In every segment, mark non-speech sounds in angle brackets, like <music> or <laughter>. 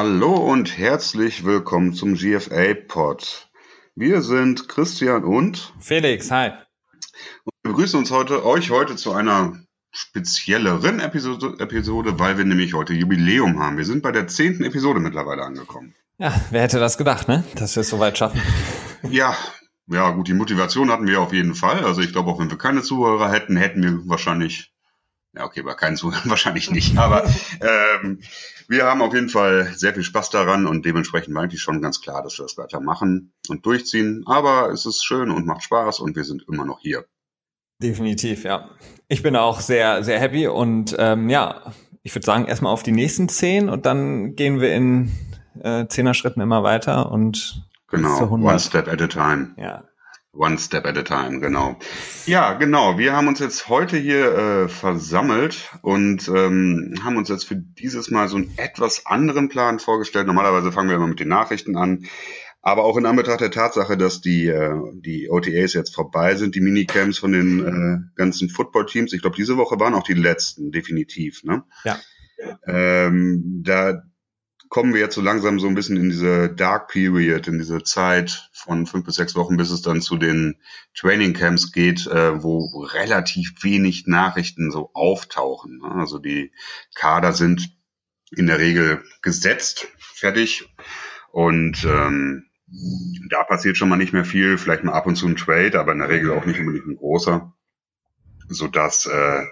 Hallo und herzlich willkommen zum GFA Pod. Wir sind Christian und Felix, hi. Und wir begrüßen uns heute, euch heute zu einer spezielleren Episode, Episode, weil wir nämlich heute Jubiläum haben. Wir sind bei der zehnten Episode mittlerweile angekommen. Ja, wer hätte das gedacht, ne? Dass wir es so weit schaffen. Ja, ja, gut, die Motivation hatten wir auf jeden Fall. Also ich glaube, auch wenn wir keine Zuhörer hätten, hätten wir wahrscheinlich ja, okay, bei keinen Zuhörern <laughs> wahrscheinlich nicht, aber ähm, wir haben auf jeden Fall sehr viel Spaß daran und dementsprechend war eigentlich schon ganz klar, dass wir das weitermachen und durchziehen. Aber es ist schön und macht Spaß und wir sind immer noch hier. Definitiv, ja. Ich bin auch sehr, sehr happy und ähm, ja, ich würde sagen, erstmal auf die nächsten zehn und dann gehen wir in äh, Zehner-Schritten immer weiter und Genau, one step at a time. Ja, One step at a time, genau. Ja, genau. Wir haben uns jetzt heute hier äh, versammelt und ähm, haben uns jetzt für dieses Mal so einen etwas anderen Plan vorgestellt. Normalerweise fangen wir immer mit den Nachrichten an. Aber auch in Anbetracht der Tatsache, dass die, äh, die OTAs jetzt vorbei sind, die Minicamps von den äh, ganzen Football-Teams, ich glaube, diese Woche waren auch die letzten, definitiv. Ne? Ja. Ähm, da kommen wir jetzt so langsam so ein bisschen in diese Dark Period, in diese Zeit von fünf bis sechs Wochen, bis es dann zu den Training Camps geht, äh, wo relativ wenig Nachrichten so auftauchen. Ne? Also die Kader sind in der Regel gesetzt, fertig. Und ähm, da passiert schon mal nicht mehr viel, vielleicht mal ab und zu ein Trade, aber in der Regel auch nicht unbedingt ein großer, sodass äh,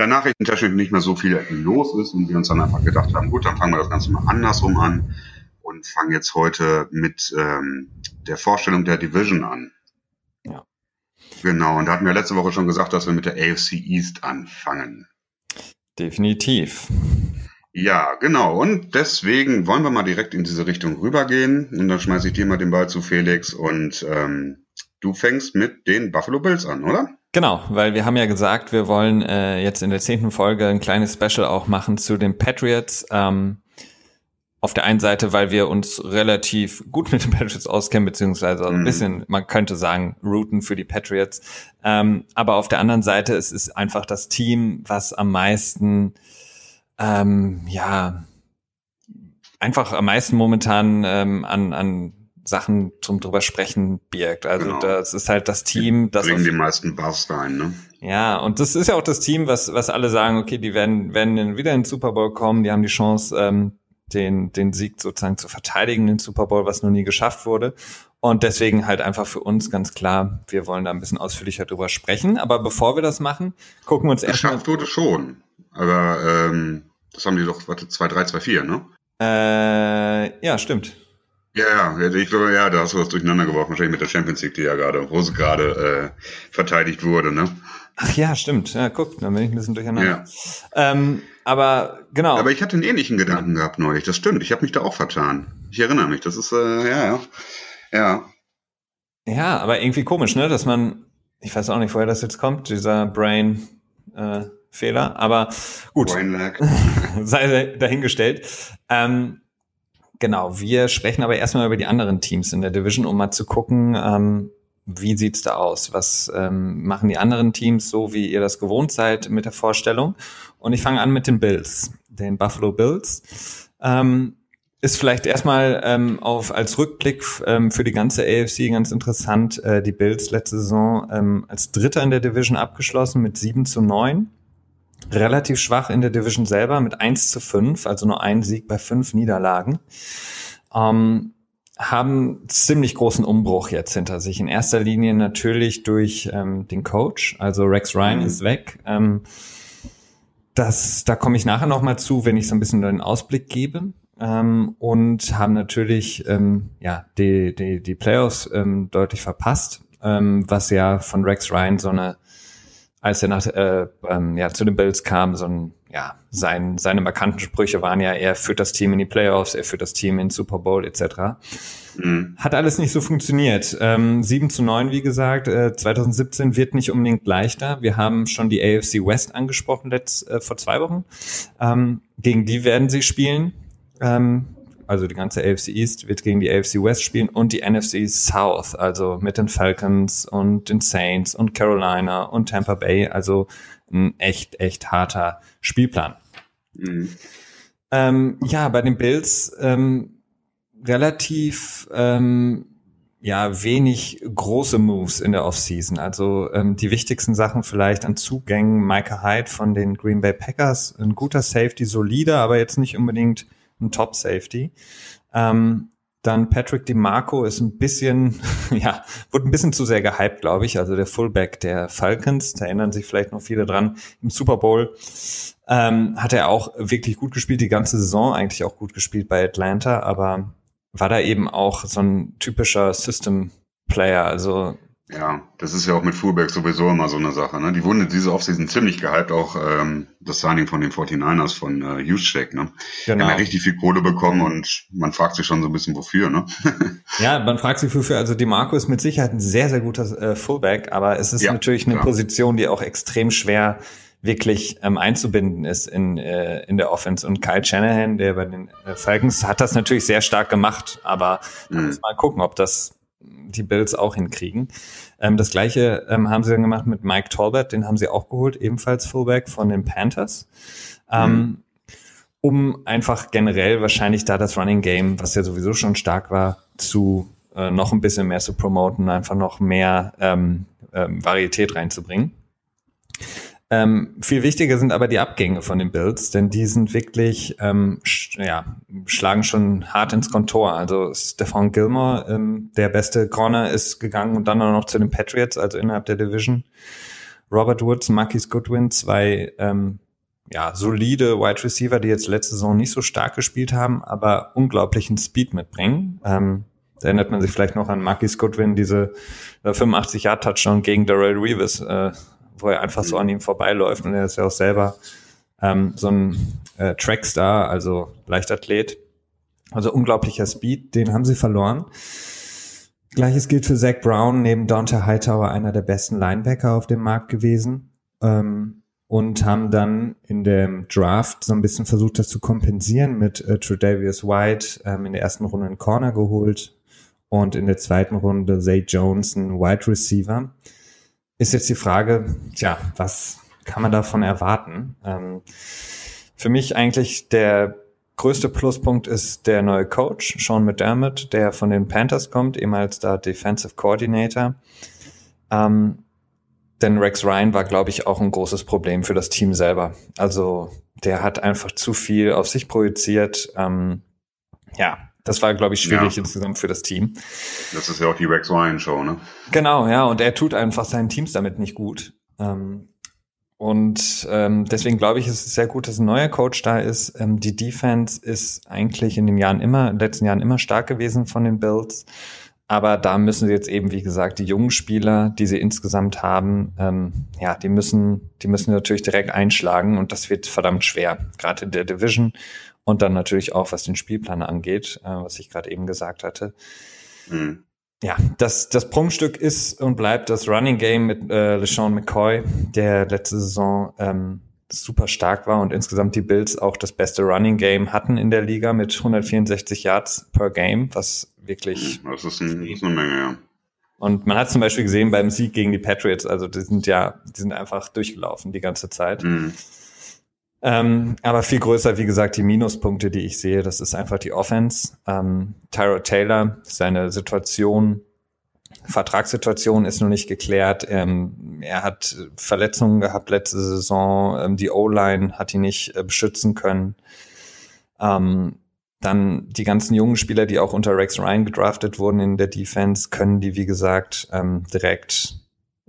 der Nachrichtentechnik nicht mehr so viel los ist und wir uns dann einfach gedacht haben, gut, dann fangen wir das Ganze mal andersrum an und fangen jetzt heute mit ähm, der Vorstellung der Division an. Ja. Genau, und da hatten wir letzte Woche schon gesagt, dass wir mit der AFC East anfangen. Definitiv. Ja, genau. Und deswegen wollen wir mal direkt in diese Richtung rübergehen. Und dann schmeiße ich dir mal den Ball zu Felix und ähm, du fängst mit den Buffalo Bills an, oder? Genau, weil wir haben ja gesagt, wir wollen äh, jetzt in der zehnten Folge ein kleines Special auch machen zu den Patriots. Ähm, auf der einen Seite, weil wir uns relativ gut mit den Patriots auskennen, beziehungsweise ein mhm. bisschen, man könnte sagen, routen für die Patriots. Ähm, aber auf der anderen Seite, es ist einfach das Team, was am meisten, ähm, ja, einfach am meisten momentan ähm, an, an Sachen zum drüber sprechen birgt. Also genau. das ist halt das Team, das bringen die meisten Buzz rein, ne? Ja, und das ist ja auch das Team, was was alle sagen, okay, die werden werden wieder in den Super Bowl kommen, die haben die Chance ähm, den den Sieg sozusagen zu verteidigen den Super Bowl, was noch nie geschafft wurde. Und deswegen halt einfach für uns ganz klar, wir wollen da ein bisschen ausführlicher drüber sprechen. Aber bevor wir das machen, gucken wir uns erst mal. Geschafft wurde schon. Aber ähm, das haben die doch, warte, 2-3, 2-4, ne? Äh, ja, stimmt. Ja, ja, ich glaube, ja, da hast du was durcheinander geworfen, wahrscheinlich mit der Champions League, die ja gerade, wo sie gerade äh, verteidigt wurde, ne? Ach ja, stimmt. Ja, guck, dann bin ich ein bisschen durcheinander. Ja. Ähm, aber genau. Aber ich hatte einen ähnlichen Gedanken gehabt neulich, das stimmt. Ich habe mich da auch vertan. Ich erinnere mich, das ist, äh, ja, ja. Ja. Ja, aber irgendwie komisch, ne? Dass man, ich weiß auch nicht, woher das jetzt kommt, dieser Brain. Äh, Fehler, aber gut. Brain lag. <laughs> sei dahingestellt. Ähm, Genau, wir sprechen aber erstmal über die anderen Teams in der Division, um mal zu gucken, ähm, wie sieht's da aus? Was ähm, machen die anderen Teams so, wie ihr das gewohnt seid mit der Vorstellung? Und ich fange an mit den Bills, den Buffalo Bills. Ähm, ist vielleicht erstmal ähm, auf als Rückblick ähm, für die ganze AFC ganz interessant. Äh, die Bills letzte Saison ähm, als Dritter in der Division abgeschlossen mit 7 zu 9 relativ schwach in der Division selber mit 1 zu 5, also nur ein Sieg bei fünf Niederlagen. Ähm, haben ziemlich großen Umbruch jetzt hinter sich. In erster Linie natürlich durch ähm, den Coach, also Rex Ryan mhm. ist weg. Ähm, das, da komme ich nachher nochmal zu, wenn ich so ein bisschen den Ausblick gebe. Ähm, und haben natürlich ähm, ja die, die, die Playoffs ähm, deutlich verpasst, ähm, was ja von Rex Ryan so eine als er nach, äh, ähm, ja, zu den Bills kam, so ein, ja, sein, seine markanten Sprüche waren ja, er führt das Team in die Playoffs, er führt das Team in Super Bowl etc. Mhm. Hat alles nicht so funktioniert. Ähm, 7 zu 9, wie gesagt, äh, 2017 wird nicht unbedingt leichter. Wir haben schon die AFC West angesprochen letzt, äh, vor zwei Wochen. Ähm, gegen die werden sie spielen. Ähm, also die ganze AFC East wird gegen die AFC West spielen und die NFC South, also mit den Falcons und den Saints und Carolina und Tampa Bay, also ein echt, echt harter Spielplan. Mhm. Ähm, ja, bei den Bills ähm, relativ ähm, ja wenig große Moves in der Offseason. Also ähm, die wichtigsten Sachen vielleicht an Zugängen. Micah Hyde von den Green Bay Packers, ein guter Safety, solider, aber jetzt nicht unbedingt ein Top Safety. Ähm, dann Patrick DeMarco ist ein bisschen, <laughs> ja, wurde ein bisschen zu sehr gehypt, glaube ich. Also der Fullback der Falcons, da erinnern sich vielleicht noch viele dran, im Super Bowl ähm, hat er auch wirklich gut gespielt, die ganze Saison eigentlich auch gut gespielt bei Atlanta, aber war da eben auch so ein typischer System Player, also ja, das ist ja auch mit Fullback sowieso immer so eine Sache. Ne? Die wurden diese Offseason ziemlich gehypt, auch ähm, das Signing von den 49ers von äh, Juszczyk. Ne? Genau. Haben ja richtig viel Kohle bekommen und man fragt sich schon so ein bisschen wofür. Ne? <laughs> ja, man fragt sich wofür. Also die Marco ist mit Sicherheit ein sehr, sehr guter äh, Fullback, aber es ist ja, natürlich eine klar. Position, die auch extrem schwer wirklich ähm, einzubinden ist in, äh, in der Offense. Und Kyle Shanahan, der bei den äh, Falcons, hat das natürlich sehr stark gemacht, aber mhm. mal gucken, ob das die Bills auch hinkriegen. Ähm, das gleiche ähm, haben sie dann gemacht mit Mike Tolbert, den haben sie auch geholt, ebenfalls Fullback von den Panthers. Ähm, mhm. Um einfach generell wahrscheinlich da das Running Game, was ja sowieso schon stark war, zu äh, noch ein bisschen mehr zu promoten, einfach noch mehr ähm, ähm, Varietät reinzubringen. Ähm, viel wichtiger sind aber die Abgänge von den Bills, denn die sind wirklich, ähm, sch ja, schlagen schon hart ins Kontor. Also Stefan Gilmore, ähm, der beste Corner, ist gegangen und dann auch noch zu den Patriots, also innerhalb der Division. Robert Woods, Marquis Goodwin, zwei ähm, ja, solide Wide Receiver, die jetzt letzte Saison nicht so stark gespielt haben, aber unglaublichen Speed mitbringen. Ähm, da erinnert man sich vielleicht noch an Marquis Goodwin, diese äh, 85 Yard Touchdown gegen Darrell Reeves äh, wo er einfach so an ihm vorbeiläuft und er ist ja auch selber ähm, so ein äh, Trackstar, also Leichtathlet. Also unglaublicher Speed, den haben sie verloren. Gleiches gilt für Zach Brown, neben Dante Hightower einer der besten Linebacker auf dem Markt gewesen. Ähm, und haben dann in dem Draft so ein bisschen versucht, das zu kompensieren mit äh, Tredavious White ähm, in der ersten Runde einen Corner geholt und in der zweiten Runde Zay Jones, ein Wide Receiver ist jetzt die Frage, tja, was kann man davon erwarten? Ähm, für mich eigentlich der größte Pluspunkt ist der neue Coach, Sean McDermott, der von den Panthers kommt, ehemals da Defensive Coordinator. Ähm, denn Rex Ryan war, glaube ich, auch ein großes Problem für das Team selber. Also der hat einfach zu viel auf sich projiziert. Ähm, ja, das war, glaube ich, schwierig ja. insgesamt für das Team. Das ist ja auch die Rex Ryan Show, ne? Genau, ja, und er tut einfach seinen Teams damit nicht gut. Ähm, und ähm, deswegen glaube ich, ist es sehr gut, dass ein neuer Coach da ist. Ähm, die Defense ist eigentlich in den Jahren immer, in den letzten Jahren immer stark gewesen von den Bills. Aber da müssen sie jetzt eben, wie gesagt, die jungen Spieler, die sie insgesamt haben, ähm, ja, die müssen, die müssen natürlich direkt einschlagen und das wird verdammt schwer, gerade in der Division und dann natürlich auch, was den Spielplan angeht, äh, was ich gerade eben gesagt hatte. Mhm. Ja, das, das Prunkstück ist und bleibt das Running Game mit äh, LeSean McCoy, der letzte Saison ähm, super stark war und insgesamt die Bills auch das beste Running Game hatten in der Liga mit 164 Yards per Game, was wirklich. Das ist, ein, das ist eine Menge, ja. Und man hat zum Beispiel gesehen beim Sieg gegen die Patriots, also die sind ja, die sind einfach durchgelaufen die ganze Zeit. Mhm. Ähm, aber viel größer, wie gesagt, die Minuspunkte, die ich sehe, das ist einfach die Offense. Ähm, Tyro Taylor, seine Situation, Vertragssituation ist noch nicht geklärt. Ähm, er hat Verletzungen gehabt letzte Saison. Ähm, die O-Line hat ihn nicht äh, beschützen können. Ähm, dann die ganzen jungen Spieler, die auch unter Rex Ryan gedraftet wurden in der Defense, können die, wie gesagt, ähm, direkt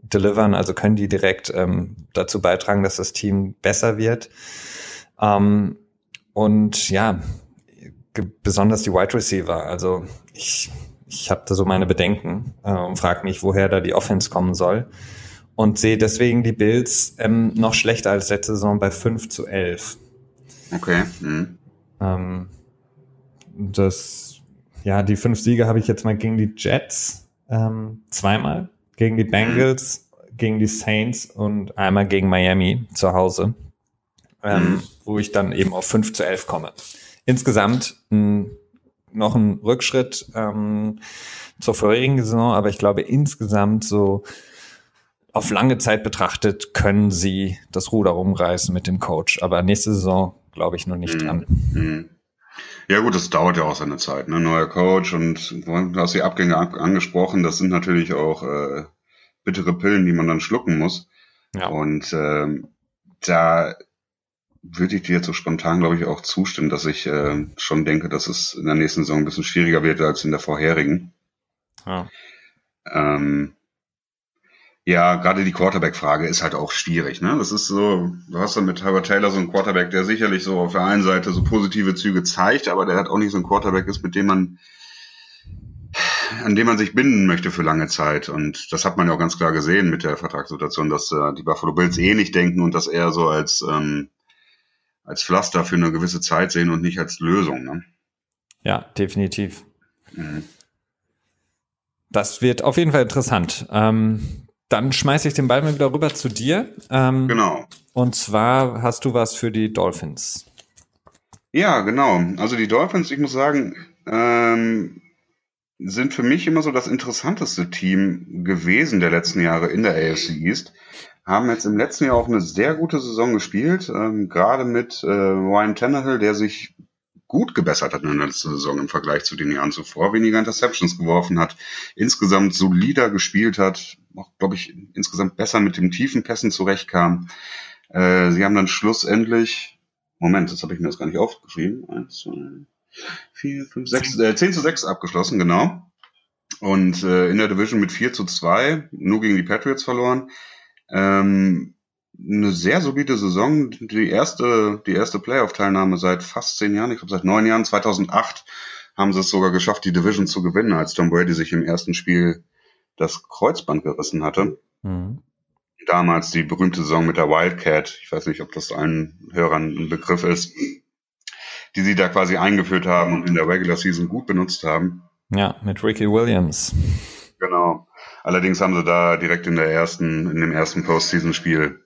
delivern, also können die direkt ähm, dazu beitragen, dass das Team besser wird. Ähm, und ja, besonders die Wide Receiver. Also ich, ich habe da so meine Bedenken äh, und frage mich, woher da die Offense kommen soll. Und sehe deswegen die Bills ähm, noch schlechter als letzte Saison bei 5 zu 11. Okay. Mhm. Ähm, das, ja, die fünf Siege habe ich jetzt mal gegen die Jets ähm, zweimal gegen die Bengals, gegen die Saints und einmal gegen Miami zu Hause, ähm, mhm. wo ich dann eben auf 5 zu 11 komme. Insgesamt mh, noch ein Rückschritt ähm, zur vorherigen Saison, aber ich glaube insgesamt so auf lange Zeit betrachtet können sie das Ruder rumreißen mit dem Coach. Aber nächste Saison glaube ich, noch nicht mhm. dran. Mhm. Ja gut, das dauert ja auch seine Zeit. Ne? Neuer Coach und du hast die Abgänge angesprochen. Das sind natürlich auch äh, bittere Pillen, die man dann schlucken muss. Ja. Und ähm, da würde ich dir jetzt so spontan, glaube ich, auch zustimmen, dass ich äh, schon denke, dass es in der nächsten Saison ein bisschen schwieriger wird als in der vorherigen. Ja. Ähm, ja, gerade die Quarterback-Frage ist halt auch schwierig. Ne? Das ist so, du hast dann mit Herbert Taylor so einen Quarterback, der sicherlich so auf der einen Seite so positive Züge zeigt, aber der hat auch nicht so einen Quarterback ist, mit dem man an dem man sich binden möchte für lange Zeit. Und das hat man ja auch ganz klar gesehen mit der Vertragssituation, dass äh, die Buffalo Bills eh nicht denken und das eher so als, ähm, als Pflaster für eine gewisse Zeit sehen und nicht als Lösung. Ne? Ja, definitiv. Mhm. Das wird auf jeden Fall interessant. Ähm, dann schmeiße ich den Ball mal wieder rüber zu dir. Ähm, genau. Und zwar hast du was für die Dolphins. Ja, genau. Also die Dolphins, ich muss sagen, ähm, sind für mich immer so das interessanteste Team gewesen der letzten Jahre in der AFC East. Haben jetzt im letzten Jahr auch eine sehr gute Saison gespielt, ähm, gerade mit äh, Ryan Tannehill, der sich gut gebessert hat in der letzten Saison im Vergleich zu den Jahren zuvor, weniger Interceptions geworfen hat, insgesamt solider gespielt hat, auch, glaube ich, insgesamt besser mit dem tiefen Pässen zurechtkam. Äh, sie haben dann schlussendlich, Moment, das habe ich mir jetzt gar nicht aufgeschrieben, eins, zwei, vier, fünf, sechs, äh, zehn zu sechs abgeschlossen, genau. Und äh, in der Division mit vier zu zwei nur gegen die Patriots verloren. Ähm, eine sehr solide Saison. Die erste, die erste Playoff-Teilnahme seit fast zehn Jahren, ich glaube seit neun Jahren, 2008, haben sie es sogar geschafft, die Division zu gewinnen, als Tom Brady sich im ersten Spiel das Kreuzband gerissen hatte. Mhm. Damals die berühmte Saison mit der Wildcat. Ich weiß nicht, ob das allen Hörern ein Begriff ist, die sie da quasi eingeführt haben und in der Regular Season gut benutzt haben. Ja, mit Ricky Williams. Genau. Allerdings haben sie da direkt in der ersten, in dem ersten Postseason-Spiel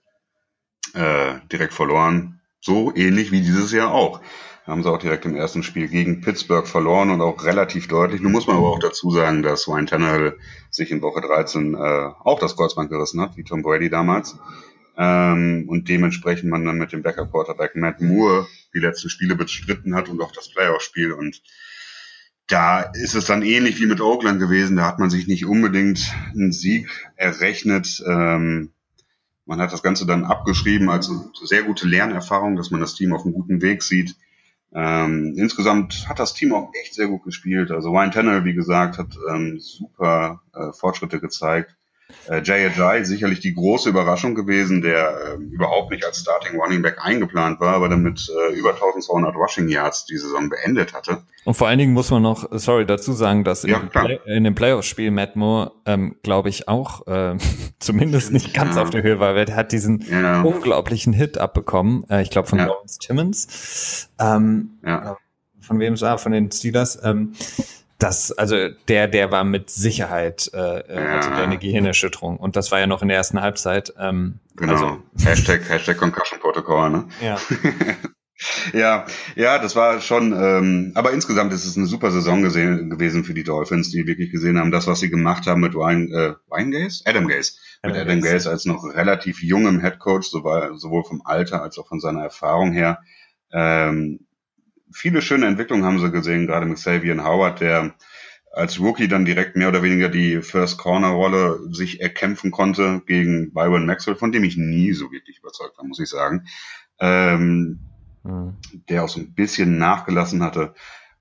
äh, direkt verloren. So ähnlich wie dieses Jahr auch. Haben sie auch direkt im ersten Spiel gegen Pittsburgh verloren und auch relativ deutlich. Nun muss man aber auch dazu sagen, dass Ryan Tannehill sich in Woche 13 äh, auch das Kreuzband gerissen hat, wie Tom Brady damals. Ähm, und dementsprechend man dann mit dem Backup-Quarterback Matt Moore die letzten Spiele bestritten hat und auch das Playoff-Spiel. Und da ist es dann ähnlich wie mit Oakland gewesen. Da hat man sich nicht unbedingt einen Sieg errechnet. Ähm, man hat das Ganze dann abgeschrieben als sehr gute Lernerfahrung, dass man das Team auf einem guten Weg sieht. Ähm, insgesamt hat das Team auch echt sehr gut gespielt. Also Ryan Tanner, wie gesagt, hat ähm, super äh, Fortschritte gezeigt. Äh, Jay Ajay sicherlich die große Überraschung gewesen, der äh, überhaupt nicht als Starting Running Back eingeplant war, aber dann mit äh, über 1200 Rushing Yards die Saison beendet hatte. Und vor allen Dingen muss man noch, sorry, dazu sagen, dass ja, in, Play in, dem Playoff-Spiel Matt Moore, ähm, glaube ich, auch äh, <laughs> zumindest nicht ganz ja. auf der Höhe war, weil er hat diesen ja. unglaublichen Hit abbekommen, äh, ich glaube von Lawrence Timmons. Ähm, ja. Von wem es war? Von den Steelers. Ähm, das, also der, der war mit Sicherheit äh, äh ja. hatte eine Gehirnerschütterung und das war ja noch in der ersten Halbzeit. Ähm, genau. Also, Hashtag, Hashtag Concussion Protocol, ne? Ja. <laughs> ja, ja, das war schon, ähm, aber insgesamt ist es eine super Saison gesehen, gewesen für die Dolphins, die wirklich gesehen haben, das, was sie gemacht haben mit Ryan, äh, Ryan Gaze? Adam Gaze. Adam mit Adam Gaze. Gaze als noch relativ jungem Head Coach, sowohl, sowohl vom Alter als auch von seiner Erfahrung her. Ähm, viele schöne Entwicklungen haben sie gesehen, gerade mit Xavier Howard, der als Rookie dann direkt mehr oder weniger die First Corner Rolle sich erkämpfen konnte gegen Byron Maxwell, von dem ich nie so wirklich überzeugt war, muss ich sagen. Ähm, mhm. Der auch so ein bisschen nachgelassen hatte.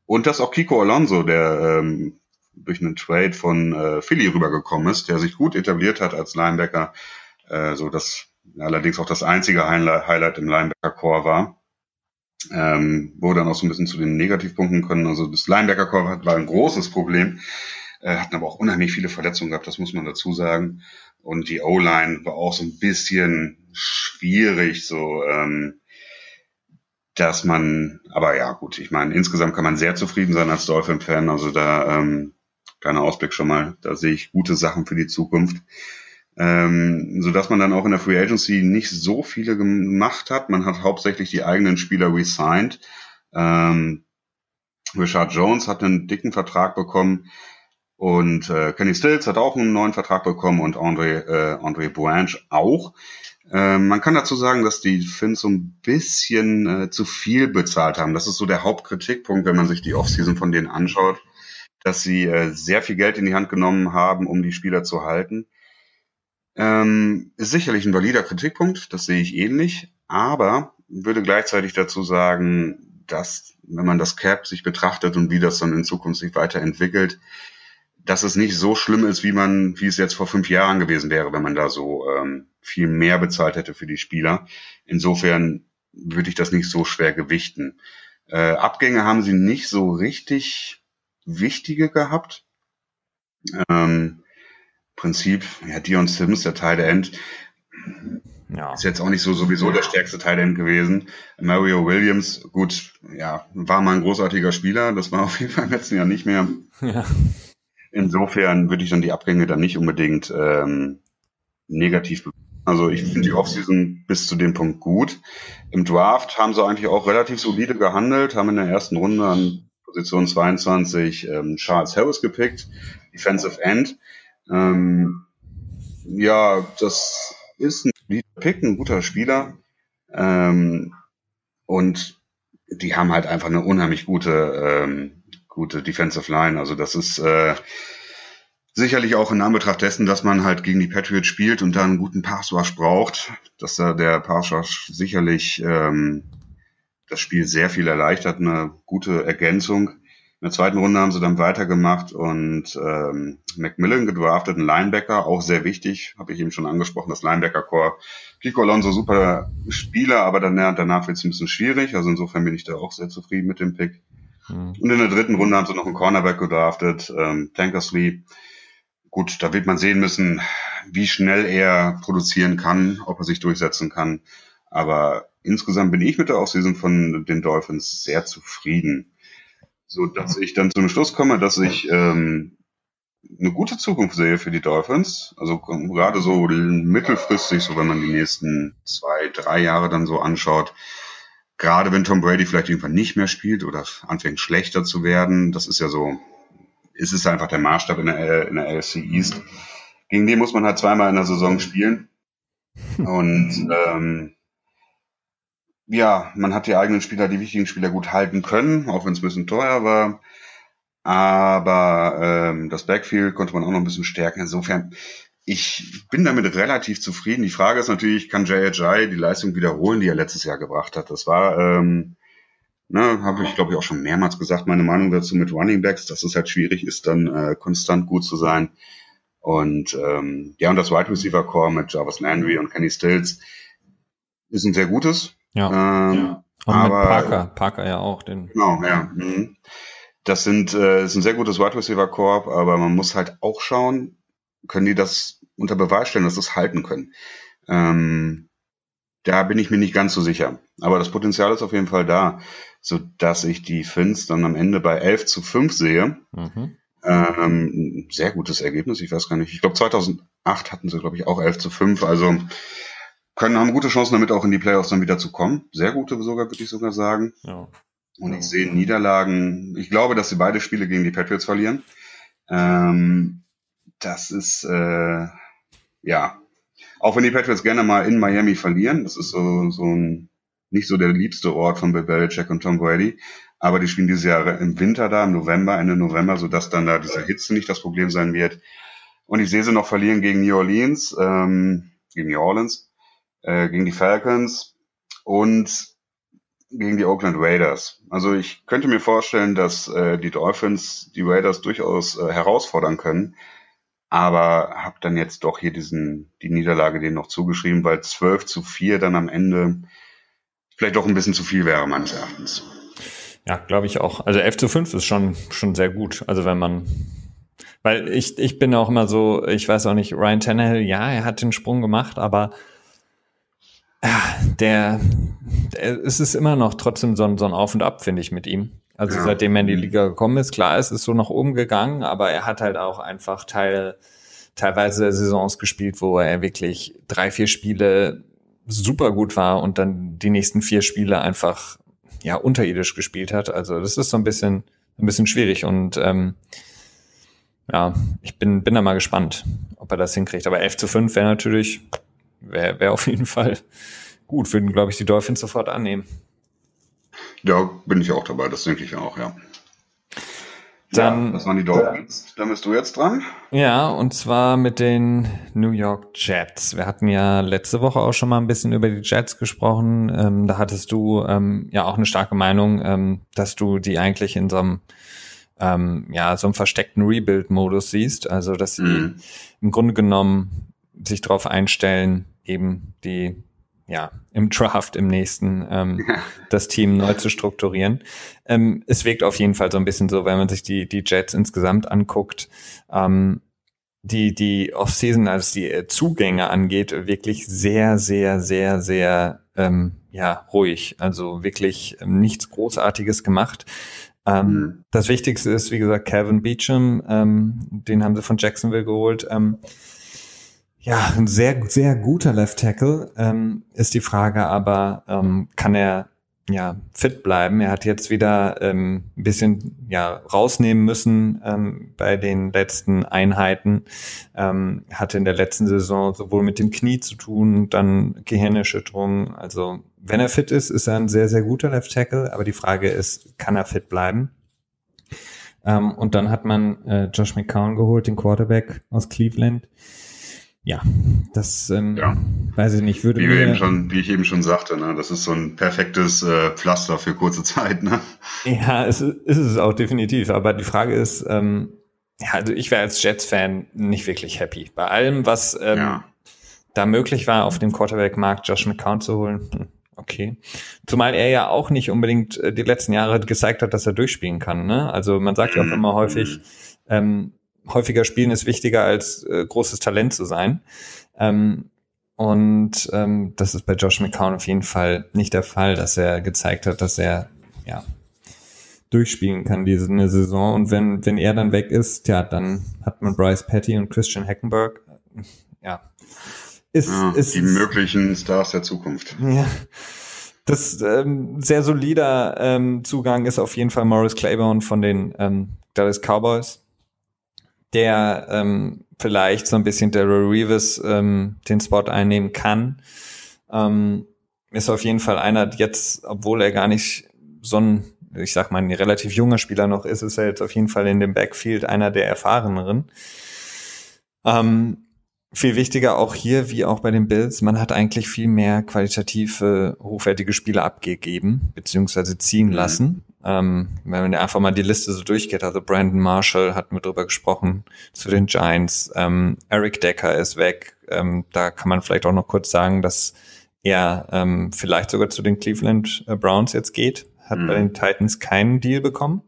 Und dass auch Kiko Alonso, der ähm, durch einen Trade von äh, Philly rübergekommen ist, der sich gut etabliert hat als Linebacker, äh, so dass allerdings auch das einzige Highlight im Linebacker-Core war ähm, wo dann auch so ein bisschen zu den Negativpunkten können. Also das Linebacker-Core war ein großes Problem, äh, hatten aber auch unheimlich viele Verletzungen gehabt, das muss man dazu sagen. Und die O-Line war auch so ein bisschen schwierig, so ähm, dass man, aber ja gut, ich meine, insgesamt kann man sehr zufrieden sein als Dolphin-Fan. Also da ähm, kleiner Ausblick schon mal, da sehe ich gute Sachen für die Zukunft ähm, so dass man dann auch in der Free Agency nicht so viele gemacht hat. Man hat hauptsächlich die eigenen Spieler resigned. Ähm, Richard Jones hat einen dicken Vertrag bekommen und äh, Kenny Stills hat auch einen neuen Vertrag bekommen und Andre, äh, Andre Branch auch. Äh, man kann dazu sagen, dass die Finns so ein bisschen äh, zu viel bezahlt haben. Das ist so der Hauptkritikpunkt, wenn man sich die Offseason von denen anschaut, dass sie äh, sehr viel Geld in die Hand genommen haben, um die Spieler zu halten. Ähm, ist sicherlich ein valider Kritikpunkt, das sehe ich ähnlich, aber würde gleichzeitig dazu sagen, dass, wenn man das Cap sich betrachtet und wie das dann in Zukunft sich weiterentwickelt, dass es nicht so schlimm ist, wie man, wie es jetzt vor fünf Jahren gewesen wäre, wenn man da so ähm, viel mehr bezahlt hätte für die Spieler. Insofern würde ich das nicht so schwer gewichten. Äh, Abgänge haben sie nicht so richtig wichtige gehabt. Ähm, Prinzip, ja, Dion Sims, der Teil der End, ja. ist jetzt auch nicht so sowieso der stärkste Teil der End gewesen. Mario Williams, gut, ja, war mal ein großartiger Spieler, das war <laughs> auf jeden Fall im letzten Jahr nicht mehr. Ja. Insofern würde ich dann die Abgänge dann nicht unbedingt ähm, negativ also ich finde die Offseason bis zu dem Punkt gut. Im Draft haben sie eigentlich auch relativ solide gehandelt, haben in der ersten Runde an Position 22 ähm, Charles Harris gepickt, Defensive End. Ähm, ja, das ist ein Pick, ein guter Spieler. Ähm, und die haben halt einfach eine unheimlich gute, ähm, gute Defensive Line. Also das ist äh, sicherlich auch in Anbetracht dessen, dass man halt gegen die Patriots spielt und da einen guten Passwash braucht, dass da der Passwash sicherlich ähm, das Spiel sehr viel erleichtert, eine gute Ergänzung. In der zweiten Runde haben sie dann weitergemacht und ähm, Macmillan gedraftet, einen Linebacker, auch sehr wichtig, habe ich eben schon angesprochen, das Linebacker-Core. Kiko Alonso, super Spieler, aber dann, danach wird es ein bisschen schwierig, also insofern bin ich da auch sehr zufrieden mit dem Pick. Mhm. Und in der dritten Runde haben sie noch einen Cornerback gedraftet, ähm, Tankersley. Gut, da wird man sehen müssen, wie schnell er produzieren kann, ob er sich durchsetzen kann. Aber insgesamt bin ich mit der Offseason von den Dolphins sehr zufrieden so dass ich dann zum Schluss komme, dass ich ähm, eine gute Zukunft sehe für die Dolphins. Also gerade so mittelfristig, so wenn man die nächsten zwei, drei Jahre dann so anschaut. Gerade wenn Tom Brady vielleicht irgendwann nicht mehr spielt oder anfängt schlechter zu werden, das ist ja so, ist es einfach der Maßstab in der, in der AFC East. Gegen den muss man halt zweimal in der Saison spielen. <laughs> Und ähm, ja, man hat die eigenen Spieler, die wichtigen Spieler gut halten können, auch wenn es ein bisschen teuer war. Aber ähm, das Backfield konnte man auch noch ein bisschen stärken. Insofern, ich bin damit relativ zufrieden. Die Frage ist natürlich, kann JHI die Leistung wiederholen, die er letztes Jahr gebracht hat? Das war, ähm, ne, habe ich glaube ich auch schon mehrmals gesagt, meine Meinung dazu mit Running Backs, dass es halt schwierig ist, dann äh, konstant gut zu sein. Und ähm, ja, und das Wide Receiver Core mit Jarvis Landry und Kenny Stills ist ein sehr gutes. Ja. Ähm, ja. Und aber, mit Parker, Parker ja auch. Den genau, ja. Mhm. Das sind äh, ist ein sehr gutes Wide Receiver Korb, aber man muss halt auch schauen, können die das unter Beweis stellen, dass sie es halten können. Ähm, da bin ich mir nicht ganz so sicher. Aber das Potenzial ist auf jeden Fall da, so dass ich die Fins dann am Ende bei 11 zu 5 sehe. Mhm. Ähm, sehr gutes Ergebnis. Ich weiß gar nicht. Ich glaube 2008 hatten sie glaube ich auch 11 zu 5. Also können, haben gute Chancen damit auch in die Playoffs dann wieder zu kommen. Sehr gute sogar, würde ich sogar sagen. Ja. Und ich sehe Niederlagen. Ich glaube, dass sie beide Spiele gegen die Patriots verlieren. Ähm, das ist, äh, ja, auch wenn die Patriots gerne mal in Miami verlieren, das ist so, so ein, nicht so der liebste Ort von Bill Belichick und Tom Brady, aber die spielen dieses Jahr im Winter da, im November, Ende November, sodass dann da diese Hitze nicht das Problem sein wird. Und ich sehe sie noch verlieren gegen New Orleans, ähm, gegen New Orleans äh, gegen die Falcons und gegen die Oakland Raiders. Also ich könnte mir vorstellen, dass äh, die Dolphins die Raiders durchaus äh, herausfordern können, aber habe dann jetzt doch hier diesen die Niederlage denen noch zugeschrieben, weil 12 zu 4 dann am Ende vielleicht doch ein bisschen zu viel wäre meines Erachtens. Ja, glaube ich auch. Also 11 zu 5 ist schon schon sehr gut. Also wenn man weil ich ich bin auch immer so, ich weiß auch nicht, Ryan Tannehill, ja, er hat den Sprung gemacht, aber der, der, es ist immer noch trotzdem so ein, so ein Auf und Ab, finde ich, mit ihm. Also ja. seitdem er in die Liga gekommen ist, klar, es ist so nach oben gegangen, aber er hat halt auch einfach Teil, teilweise Saisons gespielt, wo er wirklich drei, vier Spiele super gut war und dann die nächsten vier Spiele einfach ja unterirdisch gespielt hat. Also das ist so ein bisschen ein bisschen schwierig und ähm, ja, ich bin bin da mal gespannt, ob er das hinkriegt. Aber 11 zu 5 wäre natürlich wäre wär auf jeden Fall gut. Würden, glaube ich, die Dolphins sofort annehmen. Ja, bin ich auch dabei, das denke ich auch, ja. Dann, ja, das waren die Dolphins. Äh, da bist du jetzt dran. Ja, und zwar mit den New York Jets. Wir hatten ja letzte Woche auch schon mal ein bisschen über die Jets gesprochen. Ähm, da hattest du ähm, ja auch eine starke Meinung, ähm, dass du die eigentlich in so einem ähm, ja so einem versteckten Rebuild-Modus siehst. Also dass sie mhm. im Grunde genommen sich darauf einstellen, eben die ja, im Draft im nächsten ähm, <laughs> das Team neu zu strukturieren. Ähm, es wirkt auf jeden Fall so ein bisschen so, wenn man sich die, die Jets insgesamt anguckt, ähm, die, die Offseason, als die äh, Zugänge angeht, wirklich sehr, sehr, sehr, sehr ähm, ja, ruhig. Also wirklich ähm, nichts Großartiges gemacht. Ähm, mhm. Das Wichtigste ist, wie gesagt, Calvin Beecham, ähm, den haben sie von Jacksonville geholt. Ähm, ja, ein sehr, sehr guter Left Tackle. Ähm, ist die Frage aber, ähm, kann er ja fit bleiben? Er hat jetzt wieder ähm, ein bisschen ja rausnehmen müssen ähm, bei den letzten Einheiten. Ähm, hatte in der letzten Saison sowohl mit dem Knie zu tun, dann Gehirnerschütterung. Also wenn er fit ist, ist er ein sehr, sehr guter Left Tackle. Aber die Frage ist, kann er fit bleiben? Ähm, und dann hat man äh, Josh McCown geholt, den Quarterback aus Cleveland ja, das ähm, ja. weiß ich nicht. Würde wie, wir eben schon, wie ich eben schon sagte, ne, das ist so ein perfektes äh, Pflaster für kurze Zeit. Ne? Ja, es ist es auch definitiv. Aber die Frage ist, ähm, ja, also ich wäre als Jets-Fan nicht wirklich happy. Bei allem, was ähm, ja. da möglich war, auf dem Quarterback-Markt Josh McCown zu holen, hm, okay. Zumal er ja auch nicht unbedingt äh, die letzten Jahre gezeigt hat, dass er durchspielen kann. Ne? Also man sagt ja auch mhm. immer häufig, ähm, häufiger spielen ist wichtiger als äh, großes Talent zu sein. Ähm, und ähm, das ist bei Josh McCown auf jeden Fall nicht der Fall, dass er gezeigt hat, dass er ja durchspielen kann diese eine Saison. Und wenn, wenn er dann weg ist, ja, dann hat man Bryce Petty und Christian Hackenberg. Ja. Ist, ja, ist, die möglichen Stars der Zukunft. Ja. Das ähm, sehr solider ähm, Zugang ist auf jeden Fall Morris Claiborne von den ähm, Dallas Cowboys der ähm, vielleicht so ein bisschen Daryl Reeves ähm, den Spot einnehmen kann. Ähm, ist auf jeden Fall einer, jetzt, obwohl er gar nicht so ein, ich sag mal, ein relativ junger Spieler noch ist, ist er jetzt auf jeden Fall in dem Backfield einer der erfahreneren. Ähm, viel wichtiger auch hier, wie auch bei den Bills, man hat eigentlich viel mehr qualitative, hochwertige Spiele abgegeben, beziehungsweise ziehen mhm. lassen. Ähm, wenn man einfach mal die Liste so durchgeht, also Brandon Marshall hatten wir drüber gesprochen, zu den Giants, ähm, Eric Decker ist weg, ähm, da kann man vielleicht auch noch kurz sagen, dass er ähm, vielleicht sogar zu den Cleveland äh, Browns jetzt geht, hat mhm. bei den Titans keinen Deal bekommen.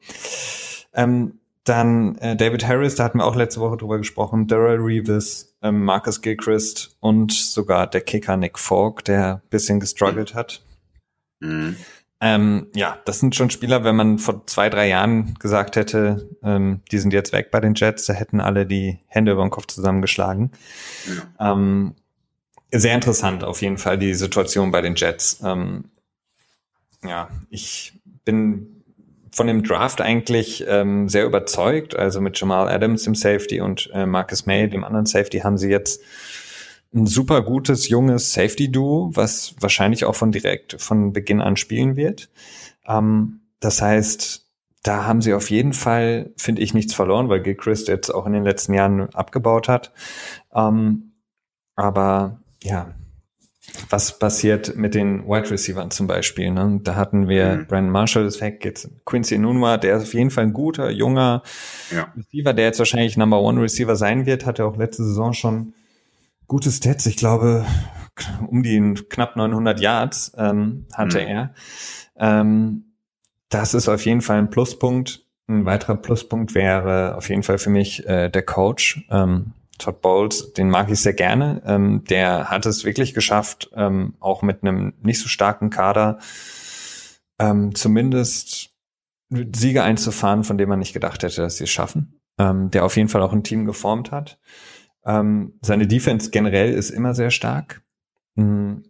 Ähm, dann äh, David Harris, da hatten wir auch letzte Woche drüber gesprochen, Daryl Reeves, ähm, Marcus Gilchrist und sogar der Kicker Nick Falk, der bisschen gestruggelt hat. Mhm. Ähm, ja, das sind schon Spieler, wenn man vor zwei, drei Jahren gesagt hätte, ähm, die sind jetzt weg bei den Jets, da hätten alle die Hände über den Kopf zusammengeschlagen. Ja. Ähm, sehr interessant auf jeden Fall die Situation bei den Jets. Ähm, ja, ich bin von dem Draft eigentlich ähm, sehr überzeugt. Also mit Jamal Adams, dem Safety, und äh, Marcus May, dem anderen Safety, haben sie jetzt ein super gutes, junges Safety-Duo, was wahrscheinlich auch von direkt von Beginn an spielen wird. Ähm, das heißt, da haben sie auf jeden Fall, finde ich, nichts verloren, weil Gilchrist jetzt auch in den letzten Jahren abgebaut hat. Ähm, aber ja, was passiert mit den Wide Receivers zum Beispiel? Ne? Da hatten wir mhm. Brandon Marshall ist weg, jetzt Quincy Nunwa, der ist auf jeden Fall ein guter, junger ja. Receiver, der jetzt wahrscheinlich Number One Receiver sein wird, hat er auch letzte Saison schon gute Stats. Ich glaube, um die knapp 900 Yards ähm, hatte mhm. er. Ähm, das ist auf jeden Fall ein Pluspunkt. Ein weiterer Pluspunkt wäre auf jeden Fall für mich äh, der Coach. Ähm, Todd Bowles, den mag ich sehr gerne. Ähm, der hat es wirklich geschafft, ähm, auch mit einem nicht so starken Kader ähm, zumindest Siege einzufahren, von dem man nicht gedacht hätte, dass sie es schaffen. Ähm, der auf jeden Fall auch ein Team geformt hat. Ähm, seine Defense generell ist immer sehr stark. Mhm.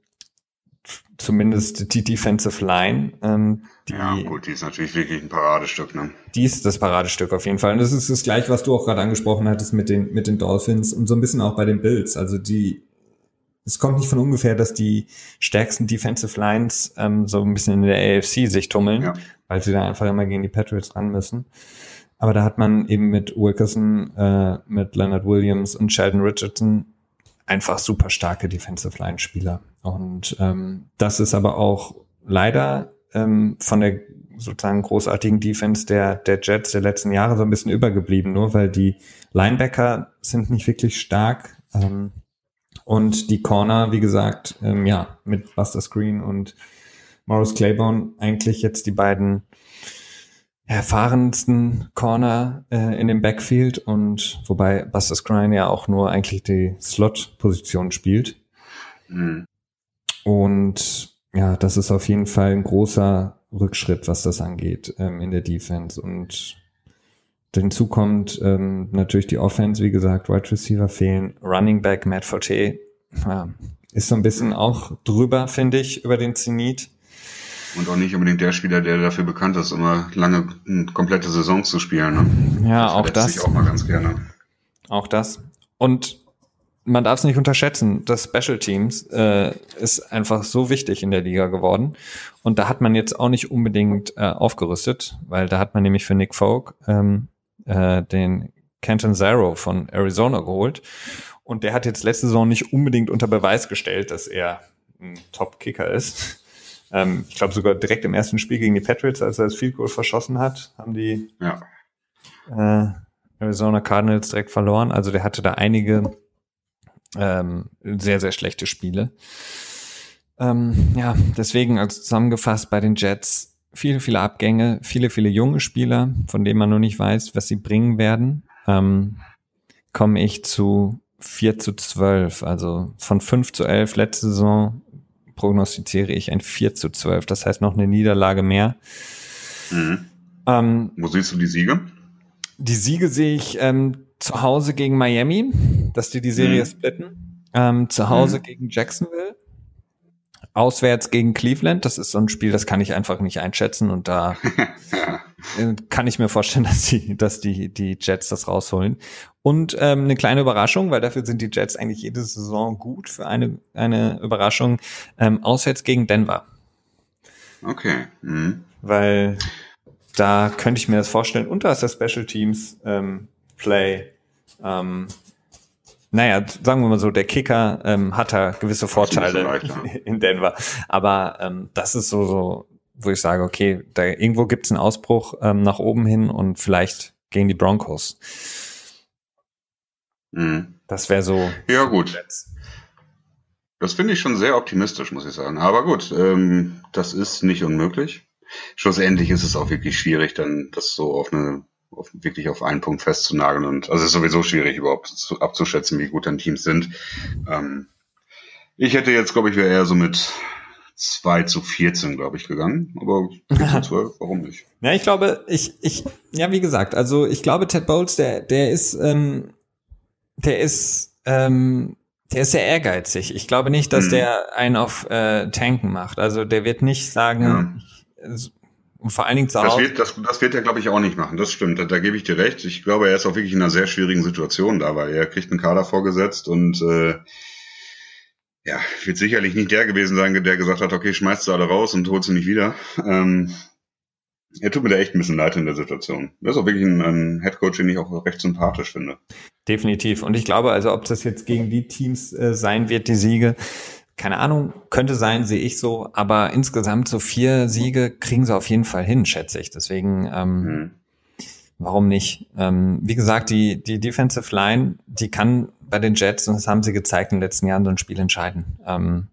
Zumindest die Defensive Line. Ähm, die, ja, gut, die ist natürlich wirklich ein Paradestück, ne? Die ist das Paradestück auf jeden Fall. Und das ist das gleiche, was du auch gerade angesprochen hattest mit den, mit den Dolphins und so ein bisschen auch bei den Bills. Also die es kommt nicht von ungefähr, dass die stärksten Defensive Lines ähm, so ein bisschen in der AFC sich tummeln, ja. weil sie da einfach immer gegen die Patriots ran müssen. Aber da hat man eben mit Wilkerson, äh, mit Leonard Williams und Sheldon Richardson einfach super starke Defensive Line Spieler. Und ähm, das ist aber auch leider ähm, von der sozusagen großartigen Defense der, der Jets der letzten Jahre so ein bisschen übergeblieben, nur weil die Linebacker sind nicht wirklich stark. Ähm, und die Corner, wie gesagt, ähm, ja, mit Buster Screen und Morris Claiborne eigentlich jetzt die beiden erfahrensten Corner äh, in dem Backfield und wobei Buster Screen ja auch nur eigentlich die Slot-Position spielt. Mhm. Und ja, das ist auf jeden Fall ein großer Rückschritt, was das angeht ähm, in der Defense. Und Hinzu kommt ähm, natürlich die Offense, wie gesagt, Wide Receiver fehlen, Running Back Matt Forte ja, ist so ein bisschen auch drüber, finde ich, über den Zenit. Und auch nicht unbedingt der Spieler, der dafür bekannt ist, immer lange eine komplette Saison zu spielen. Ne? Ja, das auch das. Ich auch mal ganz gerne. Auch das. Und man darf es nicht unterschätzen, das Special Teams äh, ist einfach so wichtig in der Liga geworden. Und da hat man jetzt auch nicht unbedingt äh, aufgerüstet, weil da hat man nämlich für Nick Folk ähm, äh, den Canton Zero von Arizona geholt. Und der hat jetzt letzte Saison nicht unbedingt unter Beweis gestellt, dass er ein Top-Kicker ist. Ähm, ich glaube sogar direkt im ersten Spiel gegen die Patriots, als er das Field Goal verschossen hat, haben die ja. äh, Arizona Cardinals direkt verloren. Also der hatte da einige ähm, sehr, sehr schlechte Spiele. Ähm, ja, deswegen als zusammengefasst bei den Jets viele, viele Abgänge, viele, viele junge Spieler, von denen man noch nicht weiß, was sie bringen werden, ähm, komme ich zu 4 zu 12. Also von 5 zu 11 letzte Saison prognostiziere ich ein 4 zu 12. Das heißt noch eine Niederlage mehr. Mhm. Ähm, Wo siehst du die Siege? Die Siege sehe ich ähm, zu Hause gegen Miami, dass die die Serie mhm. splitten. Ähm, zu Hause mhm. gegen Jacksonville auswärts gegen Cleveland. Das ist so ein Spiel, das kann ich einfach nicht einschätzen und da <laughs> kann ich mir vorstellen, <laughs> dass die, dass die, die Jets das rausholen. Und ähm, eine kleine Überraschung, weil dafür sind die Jets eigentlich jede Saison gut für eine, eine Überraschung, ähm, auswärts gegen Denver. Okay. Mhm. Weil da könnte ich mir das vorstellen. Und da ist der Special Teams ähm, Play ähm, naja, sagen wir mal so, der Kicker ähm, hat da gewisse Vorteile <laughs> in Denver. Aber ähm, das ist so, so, wo ich sage, okay, da irgendwo gibt es einen Ausbruch ähm, nach oben hin und vielleicht gegen die Broncos. Mhm. Das wäre so. Ja, gut. Das finde ich schon sehr optimistisch, muss ich sagen. Aber gut, ähm, das ist nicht unmöglich. Schlussendlich ist es auch wirklich schwierig, dann das so auf eine auf, wirklich auf einen Punkt festzunageln. Und also es ist sowieso schwierig, überhaupt zu, abzuschätzen, wie gut dann Teams sind. Ähm, ich hätte jetzt, glaube ich, wäre eher so mit 2 zu 14, glaube ich, gegangen. Aber 4 zu <laughs> 12, warum nicht? Ja, ich glaube, ich, ich, ja, wie gesagt, also ich glaube, Ted Bowles, der, der ist, ähm, der ist, ähm, der ist sehr ehrgeizig. Ich glaube nicht, dass hm. der einen auf äh, Tanken macht. Also der wird nicht sagen, ja. Und vor allen Dingen zu das wird, das, das wird er, glaube ich, auch nicht machen. Das stimmt. Da, da gebe ich dir recht. Ich glaube, er ist auch wirklich in einer sehr schwierigen Situation da, weil er kriegt einen Kader vorgesetzt und äh, ja, wird sicherlich nicht der gewesen sein, der gesagt hat, okay, schmeißt sie alle raus und holt sie nicht wieder. Ähm, er tut mir da echt ein bisschen leid in der Situation. Das ist auch wirklich ein, ein Headcoach, den ich auch recht sympathisch finde. Definitiv. Und ich glaube, also ob das jetzt gegen die Teams äh, sein wird, die Siege, keine Ahnung, könnte sein, sehe ich so, aber insgesamt so vier Siege kriegen sie auf jeden Fall hin, schätze ich. Deswegen, ähm, mhm. warum nicht? Ähm, wie gesagt, die, die Defensive Line, die kann bei den Jets, und das haben sie gezeigt in den letzten Jahren, so ein Spiel entscheiden. Ähm,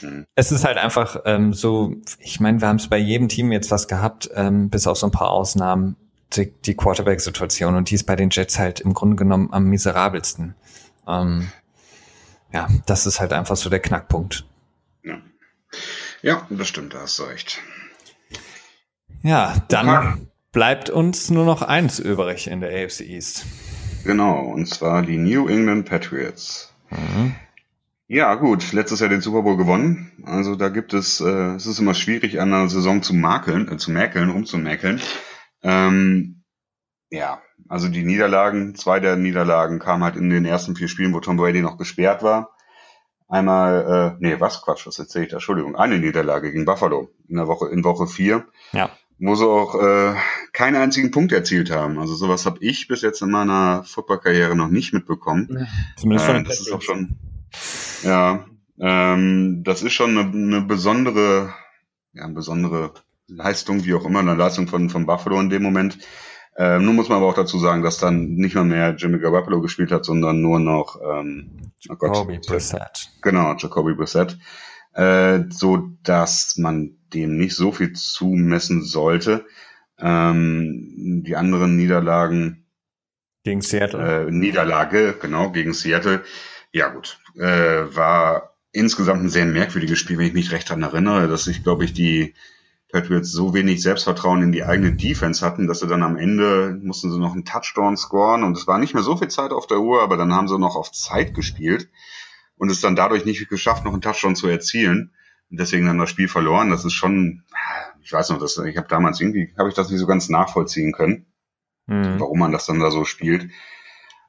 mhm. Es ist halt einfach ähm, so, ich meine, wir haben es bei jedem Team jetzt was gehabt, ähm, bis auf so ein paar Ausnahmen, die, die Quarterback-Situation, und die ist bei den Jets halt im Grunde genommen am miserabelsten. Ähm, ja, das ist halt einfach so der Knackpunkt. Ja, ja das stimmt, da hast du recht. Ja, dann bleibt uns nur noch eins übrig in der AFC East. Genau, und zwar die New England Patriots. Mhm. Ja, gut, letztes Jahr den Super Bowl gewonnen. Also da gibt es, äh, es ist immer schwierig, an einer Saison zu makeln, äh, zu mäkeln, rumzumäkeln. Ähm, ja, also die Niederlagen, zwei der Niederlagen kamen halt in den ersten vier Spielen, wo Tom Brady noch gesperrt war. Einmal, äh, nee, was Quatsch, was erzähle ich da? Entschuldigung, eine Niederlage gegen Buffalo in der Woche, in Woche vier. Ja. Wo sie auch äh, keinen einzigen Punkt erzielt haben. Also sowas habe ich bis jetzt in meiner Footballkarriere noch nicht mitbekommen. Zumindest äh, das ist auch schon. Ja, ähm, das ist schon eine, eine besondere, ja, eine besondere Leistung, wie auch immer, eine Leistung von, von Buffalo in dem Moment. Ähm, nun muss man aber auch dazu sagen, dass dann nicht mal mehr Jimmy Garoppolo gespielt hat, sondern nur noch ähm, oh Jacoby oh Brissett. Genau, Jacoby Brissett. Äh, so dass man dem nicht so viel zumessen sollte. Ähm, die anderen Niederlagen gegen Seattle. Äh, Niederlage, genau, gegen Seattle. Ja gut, äh, war insgesamt ein sehr merkwürdiges Spiel, wenn ich mich recht daran erinnere, dass ich, glaube ich, die Patriots so wenig Selbstvertrauen in die eigene Defense hatten, dass sie dann am Ende mussten sie noch einen Touchdown scoren und es war nicht mehr so viel Zeit auf der Uhr, aber dann haben sie noch auf Zeit gespielt und es dann dadurch nicht geschafft, noch einen Touchdown zu erzielen und deswegen dann das Spiel verloren. Das ist schon, ich weiß noch, das, ich habe damals irgendwie, habe ich das nicht so ganz nachvollziehen können, mhm. warum man das dann da so spielt.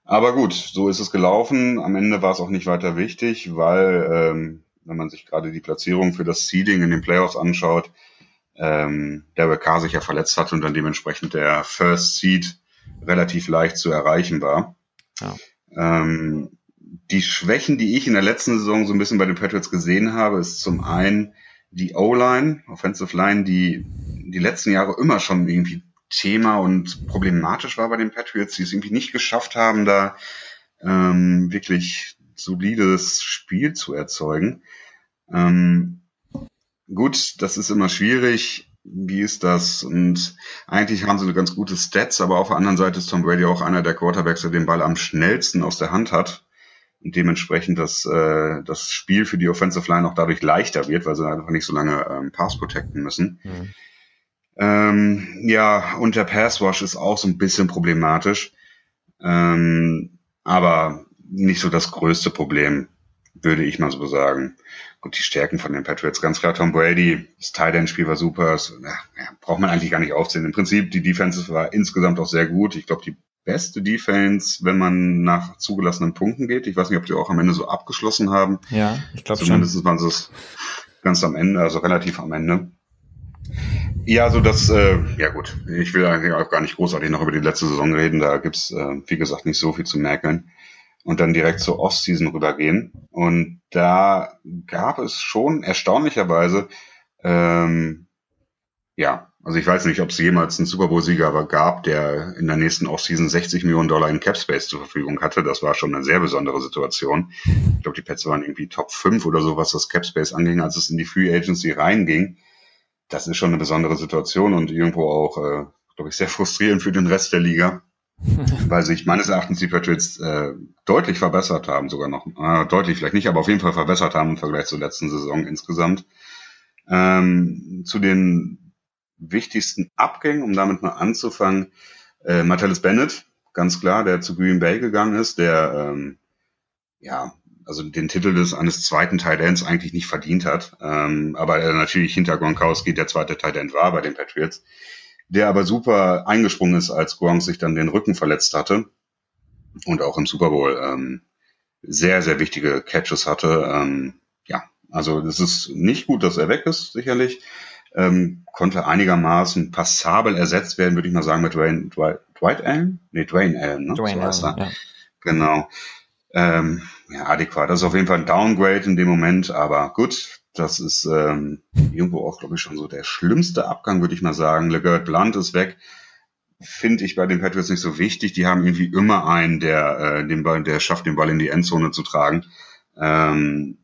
Aber gut, so ist es gelaufen. Am Ende war es auch nicht weiter wichtig, weil ähm, wenn man sich gerade die Platzierung für das Seeding in den Playoffs anschaut, ähm, Derek Carr sich ja verletzt hat und dann dementsprechend der First Seed relativ leicht zu erreichen war. Ja. Ähm, die Schwächen, die ich in der letzten Saison so ein bisschen bei den Patriots gesehen habe, ist zum einen die O-Line, Offensive Line, die die letzten Jahre immer schon irgendwie Thema und problematisch war bei den Patriots, die es irgendwie nicht geschafft haben, da ähm, wirklich solides Spiel zu erzeugen. Ähm, gut, das ist immer schwierig. Wie ist das? Und eigentlich haben sie eine ganz gute Stats, aber auf der anderen Seite ist Tom Brady auch einer der Quarterbacks, der den Ball am schnellsten aus der Hand hat. Und dementsprechend das, äh, das Spiel für die Offensive Line auch dadurch leichter wird, weil sie einfach nicht so lange ähm, Pass protecten müssen. Mhm. Ähm, ja, und der Passwash ist auch so ein bisschen problematisch. Ähm, aber nicht so das größte Problem, würde ich mal so sagen. Gut, die Stärken von den Patriots, ganz klar Tom Brady, das Tight Spiel war super, das, ja, braucht man eigentlich gar nicht aufzählen. Im Prinzip, die Defense war insgesamt auch sehr gut. Ich glaube, die beste Defense, wenn man nach zugelassenen Punkten geht. Ich weiß nicht, ob die auch am Ende so abgeschlossen haben. Ja, ich glaube schon. Zumindest waren sie es ganz am Ende, also relativ am Ende. Ja, so das, äh, ja gut, ich will eigentlich auch gar nicht großartig noch über die letzte Saison reden, da gibt's äh, wie gesagt, nicht so viel zu merken und dann direkt zur Offseason rübergehen. Und da gab es schon erstaunlicherweise, ähm, ja, also ich weiß nicht, ob es jemals einen Super Bowl-Sieger gab, der in der nächsten Offseason 60 Millionen Dollar in Cap Space zur Verfügung hatte. Das war schon eine sehr besondere Situation. Ich glaube, die Pets waren irgendwie Top 5 oder so, was das Cap Space anging, als es in die Free Agency reinging. Das ist schon eine besondere Situation und irgendwo auch, äh, glaube ich, sehr frustrierend für den Rest der Liga. <laughs> weil sich meines Erachtens die Patriots äh, deutlich verbessert haben, sogar noch, äh, deutlich vielleicht nicht, aber auf jeden Fall verbessert haben im Vergleich zur letzten Saison insgesamt. Ähm, zu den wichtigsten Abgängen, um damit mal anzufangen, äh, Martellus Bennett, ganz klar, der zu Green Bay gegangen ist, der ähm, ja also den Titel des eines zweiten Tight Ends eigentlich nicht verdient hat, ähm, aber er natürlich hinter Gronkowski der zweite Tight End war bei den Patriots der aber super eingesprungen ist, als Gronk sich dann den Rücken verletzt hatte und auch im Super Bowl ähm, sehr, sehr wichtige Catches hatte. Ähm, ja, also es ist nicht gut, dass er weg ist, sicherlich. Ähm, konnte einigermaßen passabel ersetzt werden, würde ich mal sagen, mit Dwayne, Dwight, Dwight Allen? Nee, Dwayne Allen, ne? Dwayne so Allen, ja. Genau. Ähm, ja, adäquat. Das ist auf jeden Fall ein Downgrade in dem Moment, aber gut, das ist ähm, irgendwo auch, glaube ich, schon so der schlimmste Abgang, würde ich mal sagen. LeGert Blunt ist weg. Finde ich bei den Patriots nicht so wichtig. Die haben irgendwie immer einen, der äh, den Ball, der schafft, den Ball in die Endzone zu tragen. Ähm,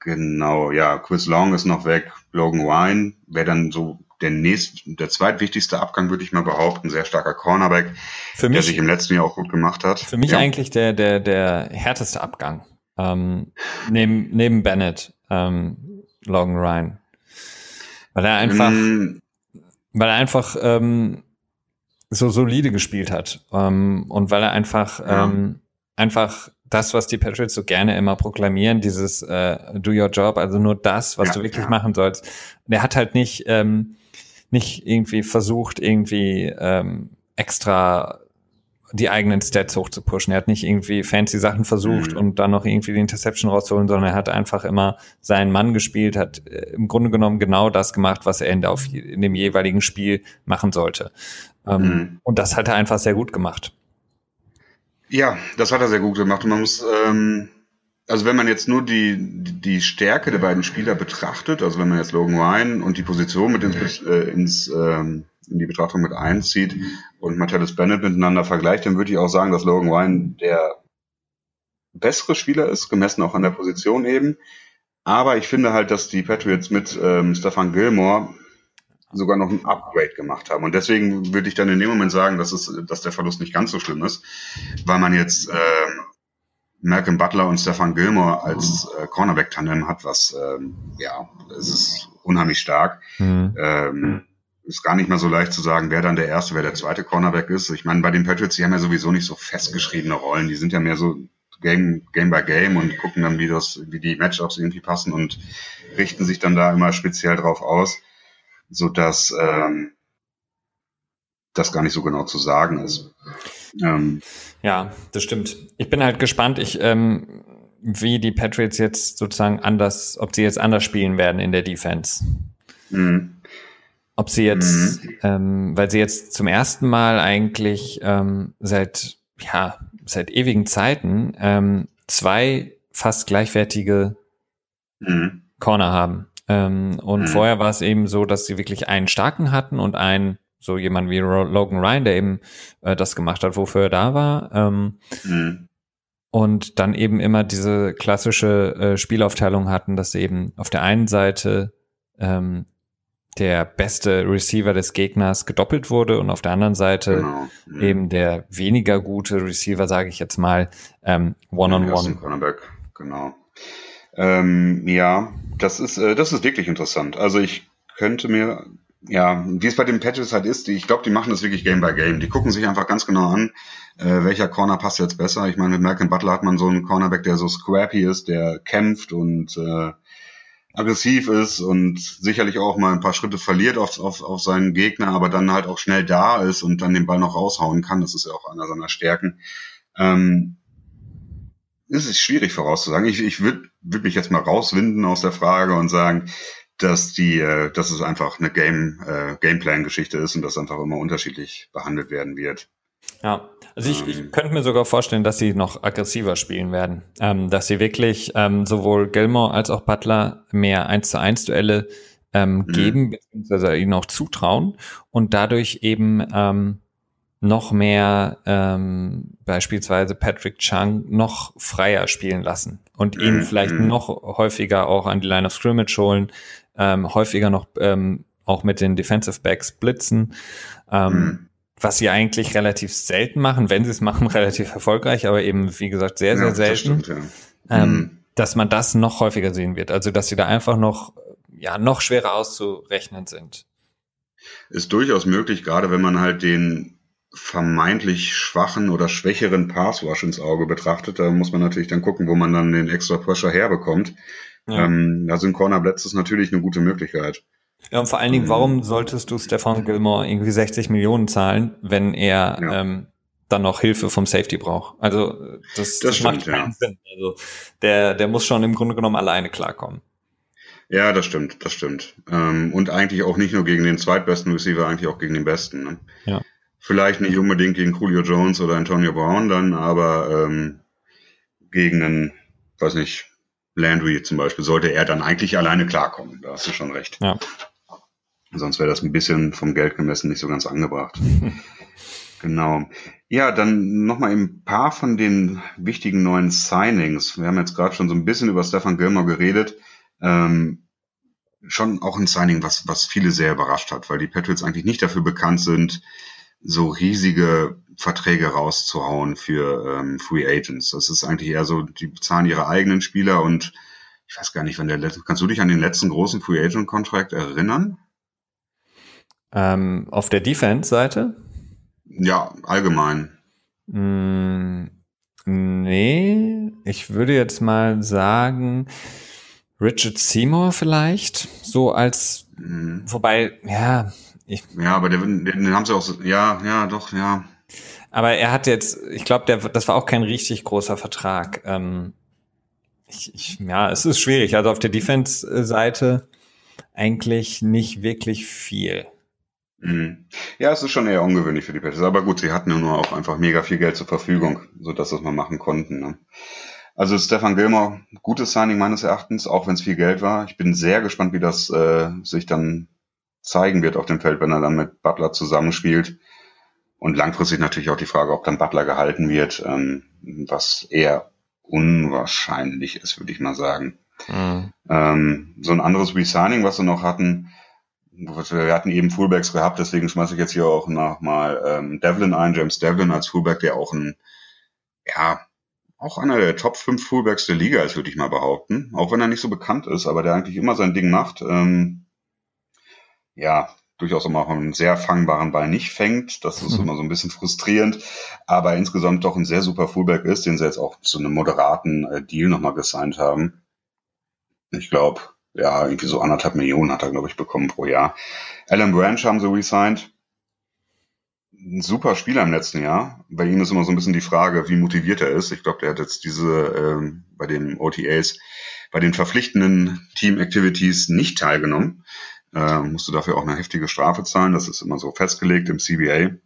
genau, ja, Chris Long ist noch weg. Logan Wine wäre dann so der nächst, der zweitwichtigste Abgang, würde ich mal behaupten. Sehr starker Cornerback, für mich, der sich im letzten Jahr auch gut gemacht hat. Für mich ja. eigentlich der, der, der härteste Abgang. Ähm, neben, neben Bennett ähm, Logan Ryan. Weil er einfach, mm. weil er einfach ähm, so solide gespielt hat. Ähm, und weil er einfach, ja. ähm, einfach das, was die Patriots so gerne immer proklamieren, dieses äh, Do Your Job, also nur das, was ja, du wirklich ja. machen sollst. Der hat halt nicht, ähm, nicht irgendwie versucht, irgendwie ähm, extra die eigenen Stats hochzupushen. Er hat nicht irgendwie fancy Sachen versucht mhm. und dann noch irgendwie die Interception rauszuholen, sondern er hat einfach immer seinen Mann gespielt, hat äh, im Grunde genommen genau das gemacht, was er in, der, in dem jeweiligen Spiel machen sollte. Ähm, mhm. Und das hat er einfach sehr gut gemacht. Ja, das hat er sehr gut gemacht. Und man muss, ähm, also wenn man jetzt nur die, die Stärke der beiden Spieler betrachtet, also wenn man jetzt Logan Ryan und die Position mit ins, äh, ins ähm, in die Betrachtung mit einzieht und Martellus Bennett miteinander vergleicht, dann würde ich auch sagen, dass Logan Ryan der bessere Spieler ist, gemessen auch an der Position eben. Aber ich finde halt, dass die Patriots mit ähm, Stefan Gilmore sogar noch ein Upgrade gemacht haben. Und deswegen würde ich dann in dem Moment sagen, dass, es, dass der Verlust nicht ganz so schlimm ist, weil man jetzt äh, Malcolm Butler und Stefan Gilmore als äh, Cornerback-Tandem hat, was, ähm, ja, es ist unheimlich stark. Mhm. Ähm, ist gar nicht mehr so leicht zu sagen, wer dann der erste, wer der zweite Cornerback ist. Ich meine, bei den Patriots, die haben ja sowieso nicht so festgeschriebene Rollen. Die sind ja mehr so Game, Game by Game und gucken dann, wie das, wie die Matchups irgendwie passen und richten sich dann da immer speziell drauf aus, so dass ähm, das gar nicht so genau zu sagen ist. Ähm, ja, das stimmt. Ich bin halt gespannt, ich, ähm, wie die Patriots jetzt sozusagen anders, ob sie jetzt anders spielen werden in der Defense. Mhm. Ob sie jetzt, mhm. ähm, weil sie jetzt zum ersten Mal eigentlich ähm, seit, ja, seit ewigen Zeiten ähm, zwei fast gleichwertige mhm. Corner haben. Ähm, und mhm. vorher war es eben so, dass sie wirklich einen starken hatten und einen, so jemand wie Logan Ryan, der eben äh, das gemacht hat, wofür er da war. Ähm, mhm. Und dann eben immer diese klassische äh, Spielaufteilung hatten, dass sie eben auf der einen Seite ähm, der beste Receiver des Gegners gedoppelt wurde und auf der anderen Seite genau. mhm. eben der weniger gute Receiver, sage ich jetzt mal, ähm, One-on-One. -on -one. Genau. Ähm, ja, das ist, äh, das ist wirklich interessant. Also ich könnte mir, ja, wie es bei den Patches halt ist, ich glaube, die machen das wirklich Game by Game. Die gucken sich einfach ganz genau an, äh, welcher Corner passt jetzt besser. Ich meine, mit Malcolm Butler hat man so einen Cornerback, der so scrappy ist, der kämpft und äh, aggressiv ist und sicherlich auch mal ein paar Schritte verliert auf, auf, auf seinen Gegner, aber dann halt auch schnell da ist und dann den Ball noch raushauen kann. Das ist ja auch einer seiner Stärken. Ähm, es ist schwierig vorauszusagen. Ich, ich würde würd mich jetzt mal rauswinden aus der Frage und sagen, dass die, äh, dass es einfach eine Game, äh, Gameplan-Geschichte ist und dass einfach immer unterschiedlich behandelt werden wird. Ja, also ich, ich ähm. könnte mir sogar vorstellen, dass sie noch aggressiver spielen werden. Ähm, dass sie wirklich ähm, sowohl Gilmore als auch Butler mehr 1 zu 1 Duelle ähm, mhm. geben, beziehungsweise ihnen auch zutrauen und dadurch eben ähm, noch mehr ähm, beispielsweise Patrick Chung noch freier spielen lassen und ihn mhm. vielleicht noch häufiger auch an die Line of Scrimmage holen, ähm, häufiger noch ähm, auch mit den Defensive Backs blitzen. Ähm, mhm was sie eigentlich relativ selten machen, wenn sie es machen, <laughs> relativ erfolgreich, aber eben, wie gesagt, sehr, sehr ja, selten, das stimmt, ja. ähm, mhm. dass man das noch häufiger sehen wird. Also, dass sie da einfach noch, ja, noch schwerer auszurechnen sind. Ist durchaus möglich, gerade wenn man halt den vermeintlich schwachen oder schwächeren Passwash ins Auge betrachtet. Da muss man natürlich dann gucken, wo man dann den extra Pressure herbekommt. Ja. Ähm, da sind Corner Blitzes natürlich eine gute Möglichkeit. Ja, und vor allen Dingen, warum solltest du Stefan Gilmore irgendwie 60 Millionen zahlen, wenn er ja. ähm, dann noch Hilfe vom Safety braucht? Also das, das, das stimmt, macht keinen ja. Sinn. Also der, der muss schon im Grunde genommen alleine klarkommen. Ja, das stimmt, das stimmt. Ähm, und eigentlich auch nicht nur gegen den zweitbesten Receiver, eigentlich auch gegen den besten. Ne? Ja. Vielleicht nicht unbedingt gegen Julio Jones oder Antonio Brown dann, aber ähm, gegen einen, weiß nicht, Landry zum Beispiel, sollte er dann eigentlich alleine klarkommen. Da hast du schon recht. Ja. Sonst wäre das ein bisschen vom Geld gemessen nicht so ganz angebracht. <laughs> genau. Ja, dann nochmal ein paar von den wichtigen neuen Signings. Wir haben jetzt gerade schon so ein bisschen über Stefan Gilmore geredet. Ähm, schon auch ein Signing, was, was viele sehr überrascht hat, weil die Patriots eigentlich nicht dafür bekannt sind, so riesige Verträge rauszuhauen für ähm, Free Agents. Das ist eigentlich eher so, die bezahlen ihre eigenen Spieler und ich weiß gar nicht, wann der letzte, kannst du dich an den letzten großen Free Agent Contract erinnern? Ähm, auf der Defense-Seite? Ja, allgemein. Mm, nee, ich würde jetzt mal sagen, Richard Seymour vielleicht, so als, mhm. wobei, ja, ich, ja, aber den, den haben sie auch, so, ja, ja, doch, ja. Aber er hat jetzt, ich glaube, das war auch kein richtig großer Vertrag. Ähm, ich, ich, ja, es ist schwierig. Also auf der Defense-Seite eigentlich nicht wirklich viel. Mhm. Ja, es ist schon eher ungewöhnlich für die Patriots. Aber gut, sie hatten ja nur auch einfach mega viel Geld zur Verfügung, sodass sie es mal machen konnten. Ne? Also Stefan Gilmore, gutes Signing meines Erachtens, auch wenn es viel Geld war. Ich bin sehr gespannt, wie das äh, sich dann zeigen wird auf dem Feld, wenn er dann mit Butler zusammenspielt. Und langfristig natürlich auch die Frage, ob dann Butler gehalten wird, ähm, was eher unwahrscheinlich ist, würde ich mal sagen. Mhm. Ähm, so ein anderes Resigning, was sie noch hatten, wir hatten eben Fullbacks gehabt, deswegen schmeiße ich jetzt hier auch noch mal ähm, Devlin ein, James Devlin als Fullback, der auch ein, ja, auch einer der Top 5 Fullbacks der Liga ist, würde ich mal behaupten. Auch wenn er nicht so bekannt ist, aber der eigentlich immer sein Ding macht. Ähm, ja, durchaus immer auch einen sehr fangbaren Ball nicht fängt. Das ist mhm. immer so ein bisschen frustrierend, aber insgesamt doch ein sehr super Fullback ist, den sie jetzt auch zu einem moderaten äh, Deal nochmal gesigned haben. Ich glaube, ja, irgendwie so anderthalb Millionen hat er, glaube ich, bekommen pro Jahr. Alan Branch haben sie resigned. Ein super Spieler im letzten Jahr. Bei ihm ist immer so ein bisschen die Frage, wie motiviert er ist. Ich glaube, der hat jetzt diese ähm, bei den OTAs, bei den verpflichtenden Team Activities nicht teilgenommen. Äh, musste dafür auch eine heftige Strafe zahlen. Das ist immer so festgelegt im CBA.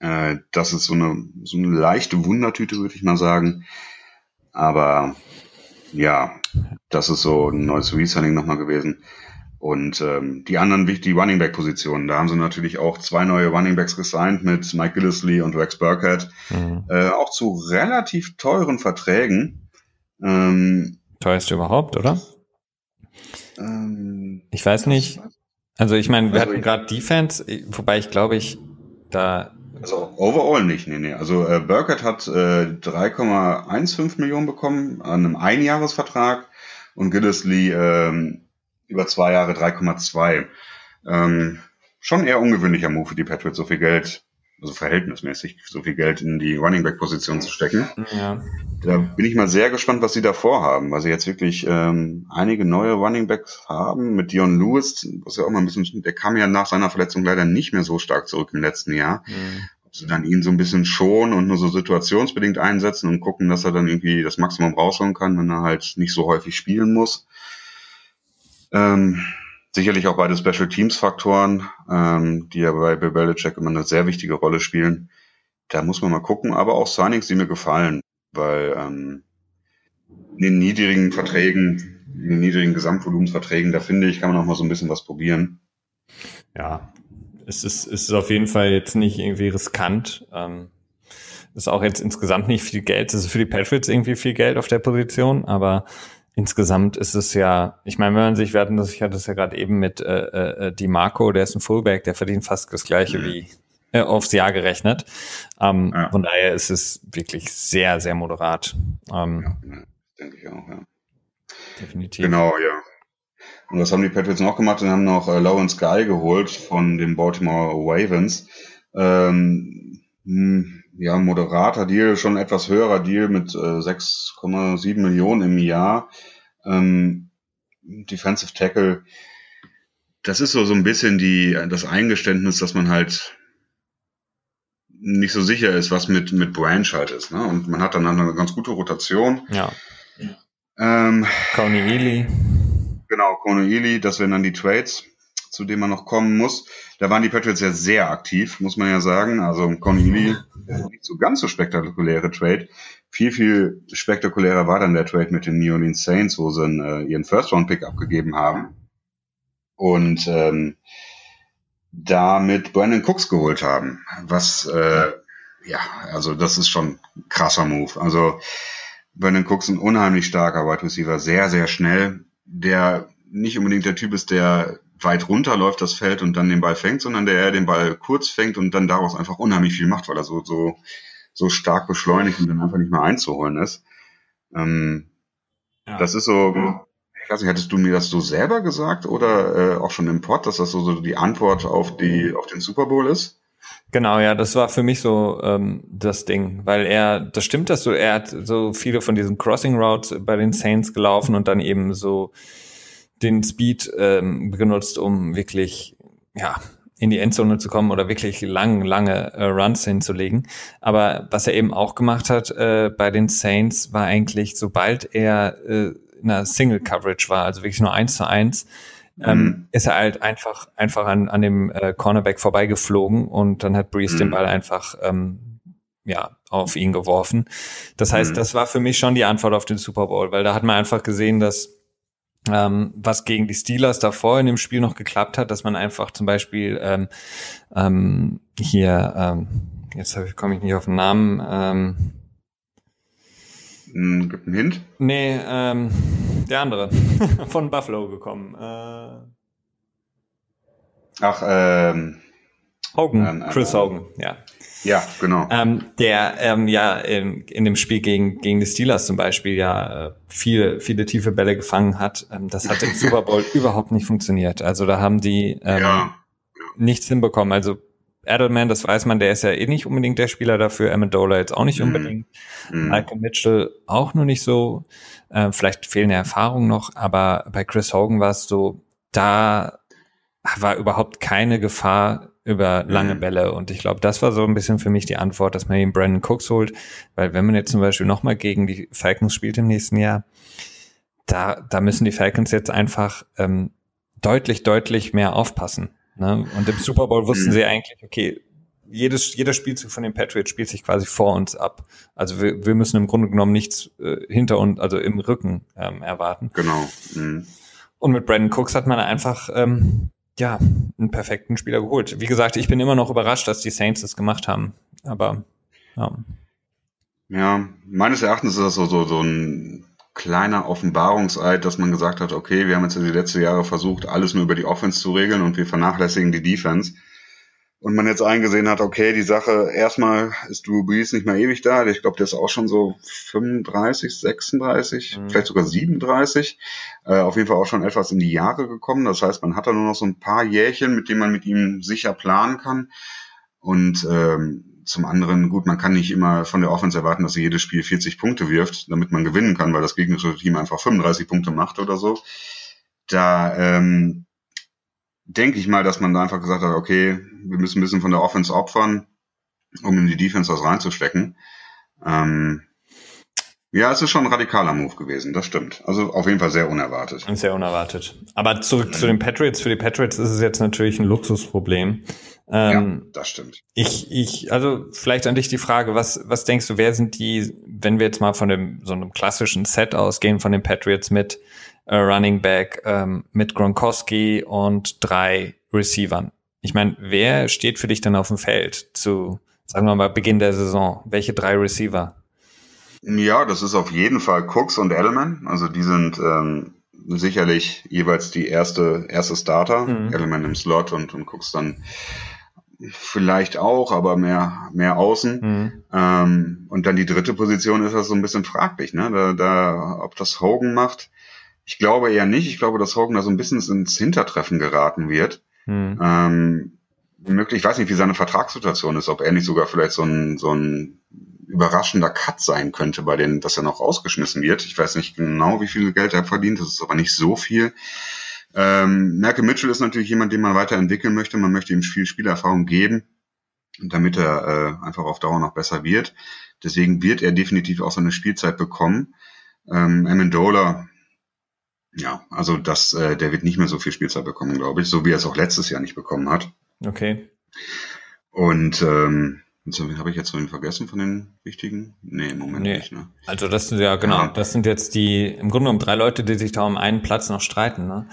Äh, das ist so eine, so eine leichte Wundertüte, würde ich mal sagen. Aber ja, das ist so ein neues Resigning nochmal gewesen. Und ähm, die anderen wichtigen Running Back Positionen, da haben sie natürlich auch zwei neue Running Backs gesigned mit Mike Gillisley und Rex Burkhead, mhm. äh, auch zu relativ teuren Verträgen. Ähm, Teuerste überhaupt, oder? Ähm, ich weiß nicht. Also ich meine, wir also hatten gerade Defense, wobei ich glaube ich da also overall nicht, nee, nee. Also äh, Burkett hat äh, 3,15 Millionen bekommen an einem Einjahresvertrag und Gillisley äh, über zwei Jahre 3,2. Ähm, schon eher ungewöhnlicher Move für die Patriots, so viel Geld also verhältnismäßig so viel Geld in die Running Back Position zu stecken. Ja. Da bin ich mal sehr gespannt, was sie da vorhaben, weil sie jetzt wirklich ähm, einige neue Running Backs haben mit Dion Lewis, was ja auch mal ein bisschen, der kam ja nach seiner Verletzung leider nicht mehr so stark zurück im letzten Jahr. Mhm. Ob sie dann ihn so ein bisschen schonen und nur so situationsbedingt einsetzen und gucken, dass er dann irgendwie das Maximum rausholen kann, wenn er halt nicht so häufig spielen muss. Ähm, Sicherlich auch beide Special Teams Faktoren, ähm, die ja bei Bill Belichick immer eine sehr wichtige Rolle spielen. Da muss man mal gucken, aber auch Signings, die mir gefallen, weil ähm, in den niedrigen Verträgen, in den niedrigen Gesamtvolumensverträgen, da finde ich, kann man auch mal so ein bisschen was probieren. Ja, es ist, es ist auf jeden Fall jetzt nicht irgendwie riskant. Ähm, ist auch jetzt insgesamt nicht viel Geld. Es ist für die Patriots irgendwie viel Geld auf der Position, aber insgesamt ist es ja, ich meine, wenn man sich, wir hatten das, ich hatte das ja gerade eben mit äh, äh, Di Marco, der ist ein Fullback, der verdient fast das gleiche mhm. wie äh, aufs Jahr gerechnet. Ähm, ja. Von daher ist es wirklich sehr, sehr moderat. Ähm, ja, denke ich auch, ja. Definitiv. Genau, ja. Und was haben die Patriots noch gemacht? Und haben noch äh, Lawrence Guy geholt von den Baltimore Ravens. Ähm, hm, ja, moderater Deal, schon etwas höherer Deal mit äh, 6,7 Millionen im Jahr. Ähm, Defensive Tackle, das ist so, so ein bisschen die, das Eingeständnis, dass man halt nicht so sicher ist, was mit, mit Branch halt ist. Ne? Und man hat dann eine ganz gute Rotation. Ja. Ähm, Coney Ely. Genau, Coney Ely, das wären dann die Trades zu dem man noch kommen muss. Da waren die Patriots ja sehr aktiv, muss man ja sagen. Also Conley, nicht so ganz so spektakuläre Trade. Viel, viel spektakulärer war dann der Trade mit den New Orleans Saints, wo sie äh, ihren First-Round-Pick abgegeben haben. Und ähm, damit Brandon Cooks geholt haben. Was, äh, ja, also das ist schon ein krasser Move. Also Brandon Cooks ein unheimlich starker Wide Receiver, sehr, sehr schnell, der nicht unbedingt der Typ ist, der weit runter läuft das Feld und dann den Ball fängt, sondern der eher den Ball kurz fängt und dann daraus einfach unheimlich viel macht, weil er so, so, so stark beschleunigt und dann einfach nicht mehr einzuholen ist. Ähm, ja. Das ist so, ich weiß nicht, hättest du mir das so selber gesagt oder äh, auch schon im Pod, dass das so, so die Antwort auf die, auf den Super Bowl ist? Genau, ja, das war für mich so ähm, das Ding, weil er, das stimmt, dass du, er hat so viele von diesen Crossing Routes bei den Saints gelaufen und dann eben so den Speed ähm, genutzt, um wirklich ja in die Endzone zu kommen oder wirklich lang, lange äh, Runs hinzulegen. Aber was er eben auch gemacht hat äh, bei den Saints, war eigentlich, sobald er äh, in einer Single Coverage war, also wirklich nur eins zu eins, ähm, mhm. ist er halt einfach, einfach an, an dem äh, Cornerback vorbeigeflogen und dann hat Breeze mhm. den Ball einfach ähm, ja, auf ihn geworfen. Das heißt, mhm. das war für mich schon die Antwort auf den Super Bowl, weil da hat man einfach gesehen, dass ähm, was gegen die Steelers davor in dem Spiel noch geklappt hat, dass man einfach zum Beispiel ähm, ähm, hier, ähm, jetzt komme ich nicht auf den Namen, ähm, hm, Gibt einen Hint? Nee, ähm, der andere. <laughs> Von Buffalo gekommen. Äh, Ach, ähm. Hogan, ähm, Chris Hogan, ja. Ja, genau. Ähm, der ähm, ja in, in dem Spiel gegen, gegen die Steelers zum Beispiel ja äh, viele, viele tiefe Bälle gefangen hat. Ähm, das hat im <laughs> Super Bowl überhaupt nicht funktioniert. Also da haben die ähm, ja. nichts hinbekommen. Also Edelman, das weiß man, der ist ja eh nicht unbedingt der Spieler dafür. Amendola jetzt auch nicht mhm. unbedingt. Mm. Michael Mitchell auch nur nicht so. Äh, vielleicht fehlende Erfahrung noch, aber bei Chris Hogan war es so, da war überhaupt keine Gefahr über lange mhm. Bälle. Und ich glaube, das war so ein bisschen für mich die Antwort, dass man eben Brandon Cooks holt. Weil wenn man jetzt zum Beispiel nochmal gegen die Falcons spielt im nächsten Jahr, da, da müssen die Falcons jetzt einfach ähm, deutlich, deutlich mehr aufpassen. Ne? Und im Super Bowl wussten mhm. sie eigentlich, okay, jedes, jeder Spielzug von den Patriots spielt sich quasi vor uns ab. Also wir, wir müssen im Grunde genommen nichts äh, hinter uns, also im Rücken ähm, erwarten. Genau. Mhm. Und mit Brandon Cooks hat man einfach ähm, ja, einen perfekten Spieler geholt. Wie gesagt, ich bin immer noch überrascht, dass die Saints das gemacht haben. Aber ja. Ja, meines Erachtens ist das so, so, so ein kleiner Offenbarungseid, dass man gesagt hat, okay, wir haben jetzt die letzten Jahre versucht, alles nur über die Offense zu regeln und wir vernachlässigen die Defense und man jetzt eingesehen hat, okay, die Sache, erstmal ist Drew Brees nicht mehr ewig da. Ich glaube, der ist auch schon so 35, 36, mhm. vielleicht sogar 37. Äh, auf jeden Fall auch schon etwas in die Jahre gekommen. Das heißt, man hat da nur noch so ein paar Jährchen, mit denen man mit ihm sicher planen kann. Und ähm, zum anderen, gut, man kann nicht immer von der Offense erwarten, dass sie jedes Spiel 40 Punkte wirft, damit man gewinnen kann, weil das gegnerische Team einfach 35 Punkte macht oder so. Da ähm, denke ich mal, dass man da einfach gesagt hat, okay, wir müssen ein bisschen von der Offense opfern, um in die Defense was reinzustecken. Ähm, ja, es ist schon ein radikaler Move gewesen, das stimmt. Also auf jeden Fall sehr unerwartet. Sehr unerwartet. Aber zurück zu den Patriots. Für die Patriots ist es jetzt natürlich ein Luxusproblem. Ähm, ja, das stimmt. Ich, ich, also vielleicht an dich die Frage, was, was denkst du, wer sind die, wenn wir jetzt mal von dem, so einem klassischen Set ausgehen von den Patriots mit äh, Running Back ähm, mit Gronkowski und drei Receivern. Ich meine, wer steht für dich dann auf dem Feld zu, sagen wir mal, Beginn der Saison? Welche drei Receiver? Ja, das ist auf jeden Fall Cooks und Edelman. Also die sind ähm, sicherlich jeweils die erste, erste Starter. Mhm. Edelman im Slot und, und Cooks dann vielleicht auch, aber mehr, mehr außen. Mhm. Ähm, und dann die dritte Position ist das so ein bisschen fraglich, ne? Da, da, ob das Hogan macht. Ich glaube eher nicht. Ich glaube, dass Hogan da so ein bisschen ins Hintertreffen geraten wird. Hm. Ähm, möglich, ich weiß nicht, wie seine Vertragssituation ist, ob er nicht sogar vielleicht so ein, so ein überraschender Cut sein könnte, bei denen, dass er noch rausgeschmissen wird. Ich weiß nicht genau, wie viel Geld er verdient. Das ist aber nicht so viel. Ähm, Merke Mitchell ist natürlich jemand, den man weiterentwickeln möchte. Man möchte ihm viel Spielerfahrung geben, damit er äh, einfach auf Dauer noch besser wird. Deswegen wird er definitiv auch seine Spielzeit bekommen. Ähm, Amendola ja, also das, äh, der wird nicht mehr so viel Spielzeit bekommen, glaube ich, so wie er es auch letztes Jahr nicht bekommen hat. Okay. Und ähm, habe ich jetzt so den vergessen von den wichtigen? Nee, im Moment nee. nicht. Ne? Also das sind ja genau, ja. das sind jetzt die im Grunde genommen drei Leute, die sich da um einen Platz noch streiten. Ne?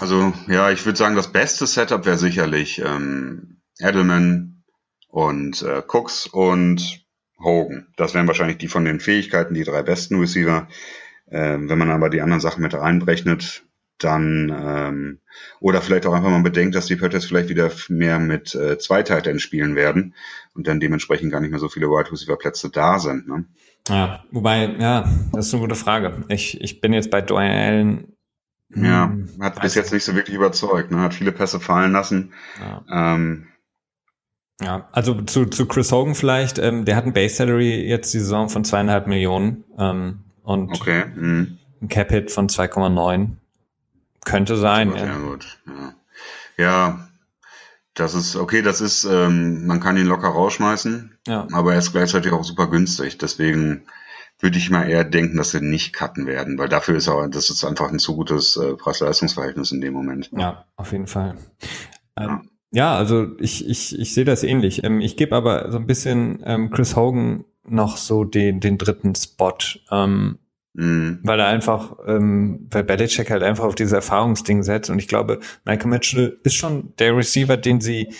Also ja, ich würde sagen, das beste Setup wäre sicherlich ähm, Edelman und äh, Cooks und Hogan. Das wären wahrscheinlich die von den Fähigkeiten die drei besten Receiver. Ähm, wenn man aber die anderen Sachen mit reinberechnet, dann ähm, oder vielleicht auch einfach mal bedenkt, dass die Patriots vielleicht wieder mehr mit äh, Zweiteilern spielen werden und dann dementsprechend gar nicht mehr so viele Wide Receiver Plätze da sind. Ne? Ja, wobei, ja, das ist eine gute Frage. Ich, ich bin jetzt bei Dwayne Allen. Ja, hm, hat bis jetzt nicht so wirklich überzeugt, ne? Hat viele Pässe fallen lassen. Ja. Ähm, ja, also zu, zu Chris Hogan vielleicht, ähm, der hat ein Base Salary jetzt die Saison von zweieinhalb Millionen. Ähm, und okay. mhm. ein Cap-Hit von 2,9 könnte sein. Gut, ja. ja. gut. Ja. ja, Das ist, okay, das ist, ähm, man kann ihn locker rausschmeißen, ja. aber er ist gleichzeitig auch super günstig. Deswegen würde ich mal eher denken, dass sie nicht cutten werden, weil dafür ist aber, das ist einfach ein zu gutes äh, Preis-Leistungs-Verhältnis in dem Moment. Ja, auf jeden Fall. Ähm, ja. ja. also ich, ich, ich sehe das ähnlich. Ähm, ich gebe aber so ein bisschen ähm, Chris Hogan noch so den, den dritten Spot. Ähm, Mhm. Weil er einfach, ähm, weil Belichick halt einfach auf dieses Erfahrungsding setzt. Und ich glaube, Michael Mitchell ist schon der Receiver, den sie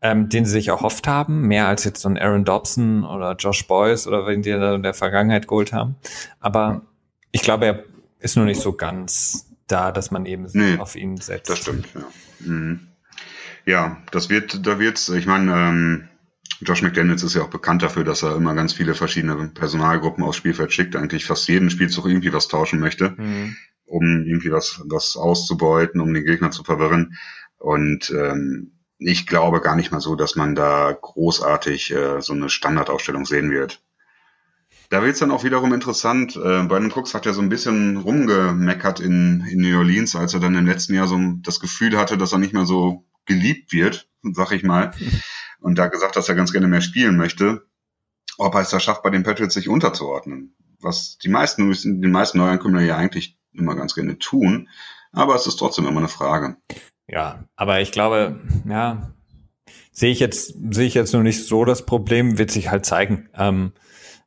ähm, den sie sich erhofft haben, mehr als jetzt so ein Aaron Dobson oder Josh Boyce oder wen die in der Vergangenheit geholt haben. Aber ich glaube, er ist nur nicht so ganz da, dass man eben nee, auf ihn setzt. Das stimmt, ja. Mhm. Ja, das wird, da wird's, ich meine, ähm, Josh McDaniels ist ja auch bekannt dafür, dass er immer ganz viele verschiedene Personalgruppen aufs Spielfeld schickt, eigentlich fast jeden Spielzug irgendwie was tauschen möchte, mhm. um irgendwie was, was auszubeuten, um den Gegner zu verwirren. Und ähm, ich glaube gar nicht mal so, dass man da großartig äh, so eine Standardausstellung sehen wird. Da wird es dann auch wiederum interessant. Äh, Brandon Cooks hat ja so ein bisschen rumgemeckert in, in New Orleans, als er dann im letzten Jahr so das Gefühl hatte, dass er nicht mehr so geliebt wird, sag ich mal. <laughs> Und da gesagt, dass er ganz gerne mehr spielen möchte. Ob er es da schafft, bei den Patriots sich unterzuordnen. Was die meisten, die meisten Neuankömmlinge ja eigentlich immer ganz gerne tun. Aber es ist trotzdem immer eine Frage. Ja, aber ich glaube, ja, sehe ich jetzt, sehe ich jetzt noch nicht so das Problem, wird sich halt zeigen. Ähm,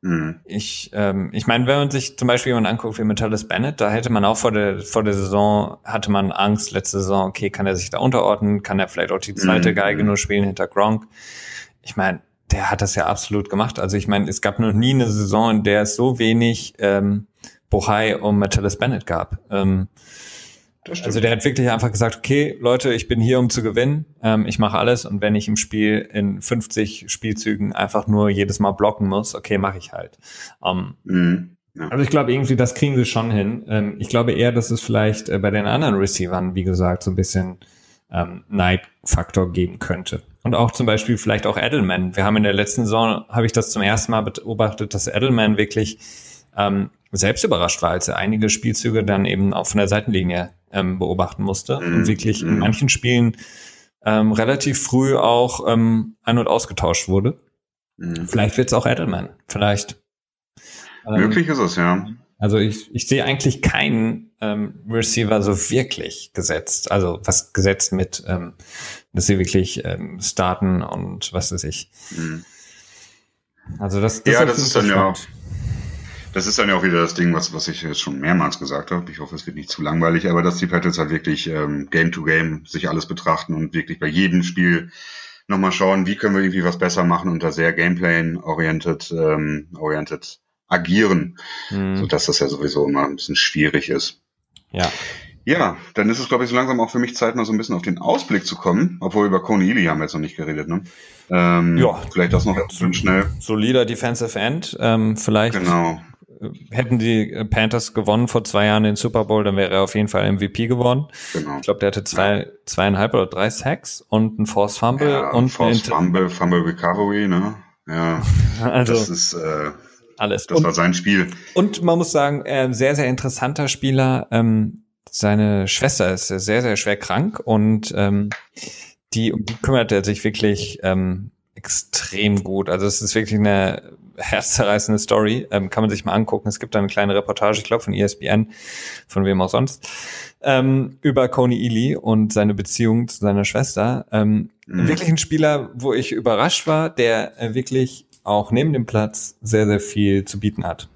mhm. Ich, ähm, ich meine, wenn man sich zum Beispiel jemanden anguckt wie Metallus Bennett, da hätte man auch vor der, vor der Saison, hatte man Angst, letzte Saison, okay, kann er sich da unterordnen, kann er vielleicht auch die zweite mhm. Geige nur spielen hinter Gronk? Ich meine, der hat das ja absolut gemacht. Also ich meine, es gab noch nie eine Saison, in der es so wenig ähm, Bohai um Metallus Bennett gab. Ähm, also der hat wirklich einfach gesagt, okay, Leute, ich bin hier, um zu gewinnen. Ähm, ich mache alles und wenn ich im Spiel in 50 Spielzügen einfach nur jedes Mal blocken muss, okay, mache ich halt. Ähm, mhm. Ja. Also ich glaube irgendwie, das kriegen sie schon hin. Ähm, ich glaube eher, dass es vielleicht äh, bei den anderen Receivern, wie gesagt, so ein bisschen ähm, Neidfaktor geben könnte. Und auch zum Beispiel vielleicht auch Edelman. Wir haben in der letzten Saison, habe ich das zum ersten Mal beobachtet, dass Edelman wirklich ähm, selbst überrascht war, als er einige Spielzüge dann eben auch von der Seitenlinie ähm, beobachten musste mhm. und wirklich in mhm. manchen Spielen ähm, relativ früh auch ähm, ein- und ausgetauscht wurde. Mhm. Vielleicht wird es auch Edelman. Vielleicht. Ähm, Möglich ist es, ja. Also ich, ich sehe eigentlich keinen ähm, Receiver so wirklich gesetzt. Also was gesetzt mit, ähm, dass sie wirklich ähm, starten und was weiß ich. Mhm. Also das, das ja, das ist dann ja das ist dann ja auch wieder das Ding, was, was ich jetzt schon mehrmals gesagt habe. Ich hoffe, es wird nicht zu langweilig, aber dass die Patriots halt wirklich ähm, Game to Game sich alles betrachten und wirklich bei jedem Spiel nochmal schauen, wie können wir irgendwie was besser machen und da sehr Gameplay-oriented ähm, oriented agieren, mhm. sodass das ja sowieso immer ein bisschen schwierig ist. Ja. Ja, dann ist es, glaube ich, so langsam auch für mich Zeit, mal so ein bisschen auf den Ausblick zu kommen. Obwohl über Coney Ely haben wir jetzt noch nicht geredet, ne? Ähm, ja. Vielleicht das noch so, schnell. Solider Defensive End, ähm, vielleicht. Genau hätten die Panthers gewonnen vor zwei Jahren den Super Bowl, dann wäre er auf jeden Fall MVP geworden. Genau. Ich glaube, der hatte zwei, zweieinhalb oder drei Sacks und ein Force Fumble ja, und Force Fumble, Fumble Recovery, ne? Ja. <laughs> Also das ist äh, alles. Das und, war sein Spiel. Und man muss sagen, äh, sehr sehr interessanter Spieler. Ähm, seine Schwester ist sehr sehr schwer krank und ähm, die um die kümmert er sich wirklich ähm, extrem gut. Also es ist wirklich eine herzzerreißende Story. Ähm, kann man sich mal angucken. Es gibt da eine kleine Reportage, ich glaube, von ESPN, von wem auch sonst, ähm, über Coney Ely und seine Beziehung zu seiner Schwester. Ähm, mhm. Wirklich ein Spieler, wo ich überrascht war, der äh, wirklich auch neben dem Platz sehr, sehr viel zu bieten hat.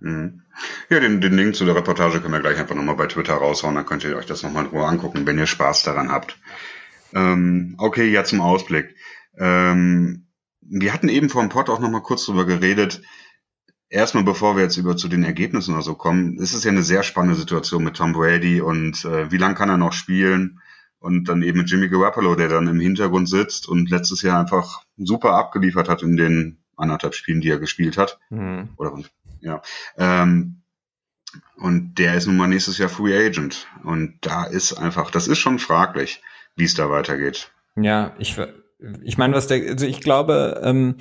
Mhm. Ja, den, den Link zu der Reportage können wir gleich einfach nochmal bei Twitter raushauen, dann könnt ihr euch das nochmal in Ruhe angucken, wenn ihr Spaß daran habt. Ähm, okay, ja zum Ausblick. Ähm, wir hatten eben vor dem Pod auch noch mal kurz drüber geredet. Erstmal, bevor wir jetzt über zu den Ergebnissen oder so kommen, ist es ja eine sehr spannende Situation mit Tom Brady und äh, wie lange kann er noch spielen? Und dann eben mit Jimmy Garoppolo, der dann im Hintergrund sitzt und letztes Jahr einfach super abgeliefert hat in den anderthalb Spielen, die er gespielt hat. Mhm. Oder ja. Ähm, und der ist nun mal nächstes Jahr Free Agent. Und da ist einfach, das ist schon fraglich, wie es da weitergeht. Ja, ich, ich meine, was der, also ich glaube, ähm,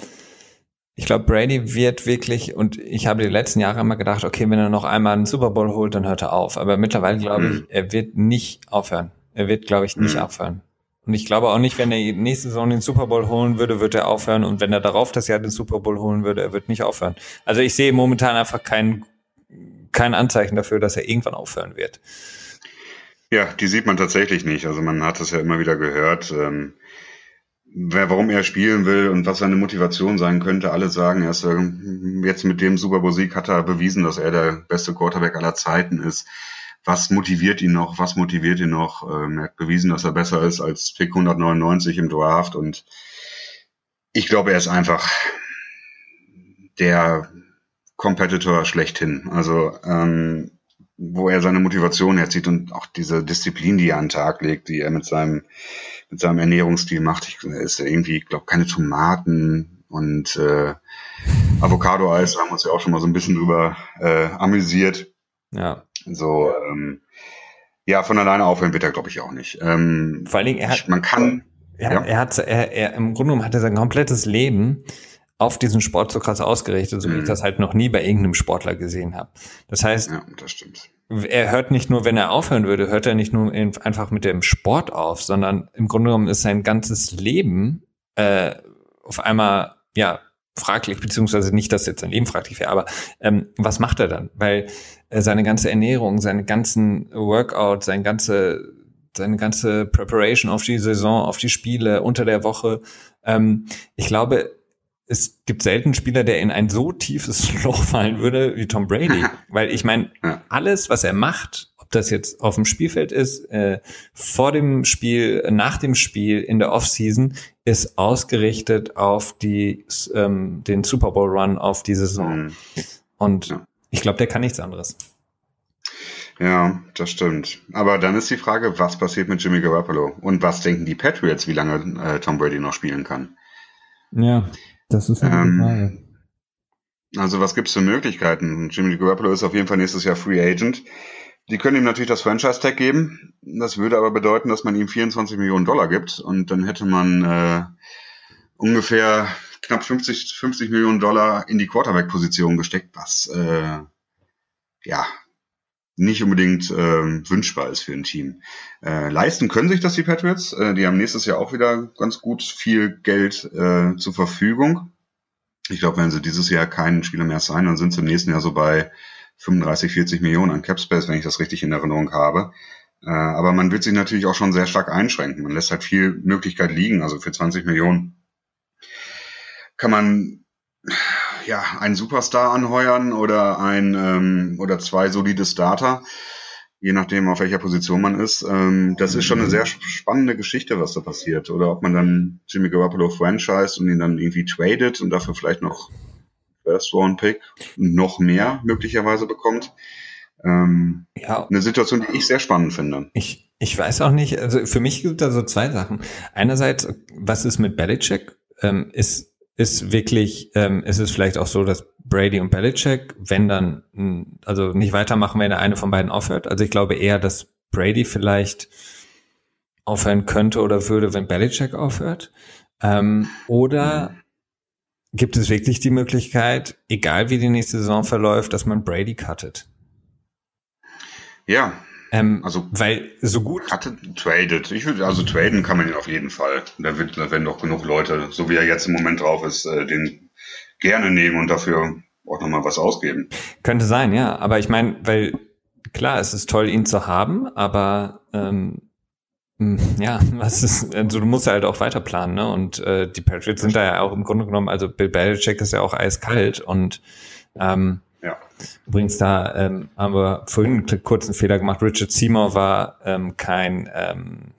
ich glaube, Brady wird wirklich, und ich habe die letzten Jahre immer gedacht, okay, wenn er noch einmal einen Super Bowl holt, dann hört er auf. Aber mittlerweile glaube ich, mhm. er wird nicht aufhören. Er wird, glaube ich, nicht mhm. aufhören. Und ich glaube auch nicht, wenn er nächste Saison den Super Bowl holen würde, wird er aufhören. Und wenn er darauf das Jahr den Super Bowl holen würde, er wird nicht aufhören. Also ich sehe momentan einfach kein, kein Anzeichen dafür, dass er irgendwann aufhören wird. Ja, die sieht man tatsächlich nicht. Also man hat es ja immer wieder gehört. Ähm, wer, warum er spielen will und was seine Motivation sein könnte. Alle sagen, er ist äh, jetzt mit dem Super Bowl hat er bewiesen, dass er der beste Quarterback aller Zeiten ist. Was motiviert ihn noch? Was motiviert ihn noch? Ähm, er hat bewiesen, dass er besser ist als Pick 199 im Draft und ich glaube, er ist einfach der Competitor schlechthin. Also ähm, wo er seine Motivation herzieht und auch diese Disziplin, die er an den Tag legt, die er mit seinem mit seinem Ernährungsstil macht. Ich, ist irgendwie, ich glaube, keine Tomaten und äh, Avocado-Eis, haben wir uns ja auch schon mal so ein bisschen drüber äh, amüsiert. Ja. So, ähm, ja, von alleine aufhören wird er, glaube ich, auch nicht. Ähm, Vor allen Dingen, er hat, man kann. Er, ja. er hat, er, er, im Grunde genommen hat er sein komplettes Leben auf diesen Sport so krass ausgerichtet, so wie ich mhm. das halt noch nie bei irgendeinem Sportler gesehen habe. Das heißt, ja, das stimmt er hört nicht nur, wenn er aufhören würde, hört er nicht nur einfach mit dem Sport auf, sondern im Grunde genommen ist sein ganzes Leben äh, auf einmal ja fraglich, beziehungsweise nicht, dass jetzt sein Leben fraglich wäre, aber ähm, was macht er dann? Weil äh, seine ganze Ernährung, seine ganzen Workouts, sein ganze seine ganze Preparation auf die Saison, auf die Spiele unter der Woche. Ähm, ich glaube, es gibt selten Spieler, der in ein so tiefes <laughs> Loch fallen würde wie Tom Brady. <laughs> Weil ich meine, alles, was er macht, ob das jetzt auf dem Spielfeld ist, äh, vor dem Spiel, nach dem Spiel, in der Offseason, ist ausgerichtet auf die, ähm, den Super Bowl Run auf die Saison. Mhm. Und ja. ich glaube, der kann nichts anderes. Ja, das stimmt. Aber dann ist die Frage, was passiert mit Jimmy Garoppolo? Und was denken die Patriots, wie lange äh, Tom Brady noch spielen kann? Ja, das ist eine ähm, Frage. Also was gibt's für Möglichkeiten? Jimmy Garoppolo ist auf jeden Fall nächstes Jahr Free Agent. Die können ihm natürlich das Franchise-Tag geben. Das würde aber bedeuten, dass man ihm 24 Millionen Dollar gibt. Und dann hätte man äh, ungefähr knapp 50, 50 Millionen Dollar in die Quarterback-Position gesteckt, was äh, ja nicht unbedingt äh, wünschbar ist für ein Team. Äh, leisten können sich das die Patriots. Äh, die haben nächstes Jahr auch wieder ganz gut viel Geld äh, zur Verfügung. Ich glaube, wenn sie dieses Jahr keinen Spieler mehr sein, dann sind sie im nächsten Jahr so bei 35, 40 Millionen an Capspace, wenn ich das richtig in Erinnerung habe. Äh, aber man wird sich natürlich auch schon sehr stark einschränken. Man lässt halt viel Möglichkeit liegen. Also für 20 Millionen kann man ja, einen Superstar anheuern oder ein ähm, oder zwei solide Starter, je nachdem auf welcher Position man ist. Ähm, das ist schon eine sehr spannende Geschichte, was da passiert. Oder ob man dann Jimmy Garoppolo franchise und ihn dann irgendwie tradet und dafür vielleicht noch First Round Pick noch mehr möglicherweise bekommt. Ähm, ja. Eine Situation, die ich sehr spannend finde. Ich, ich weiß auch nicht, also für mich gibt es da so zwei Sachen. Einerseits, was ist mit Belichick? Ähm, ist ist wirklich, ähm, ist es vielleicht auch so, dass Brady und Belichick, wenn dann, also nicht weitermachen, wenn der eine von beiden aufhört. Also ich glaube eher, dass Brady vielleicht aufhören könnte oder würde, wenn Belichick aufhört. Ähm, oder gibt es wirklich die Möglichkeit, egal wie die nächste Saison verläuft, dass man Brady cuttet? Ja, ähm, also, weil so gut. Hatte traded. Ich würde, also traden kann man ihn auf jeden Fall. Da, wird, da werden doch genug Leute, so wie er jetzt im Moment drauf ist, äh, den gerne nehmen und dafür auch nochmal was ausgeben. Könnte sein, ja. Aber ich meine, weil klar, es ist toll, ihn zu haben, aber ähm, hm, <laughs> ja, was ist, also du musst halt auch weiter planen, ne? Und äh, die Patriots sind da ja auch im Grunde genommen, also Bill Belichick ist ja auch eiskalt und ähm, ja. Übrigens, da ähm, haben wir vorhin einen kurzen Fehler gemacht. Richard Seymour war ähm, kein ähm,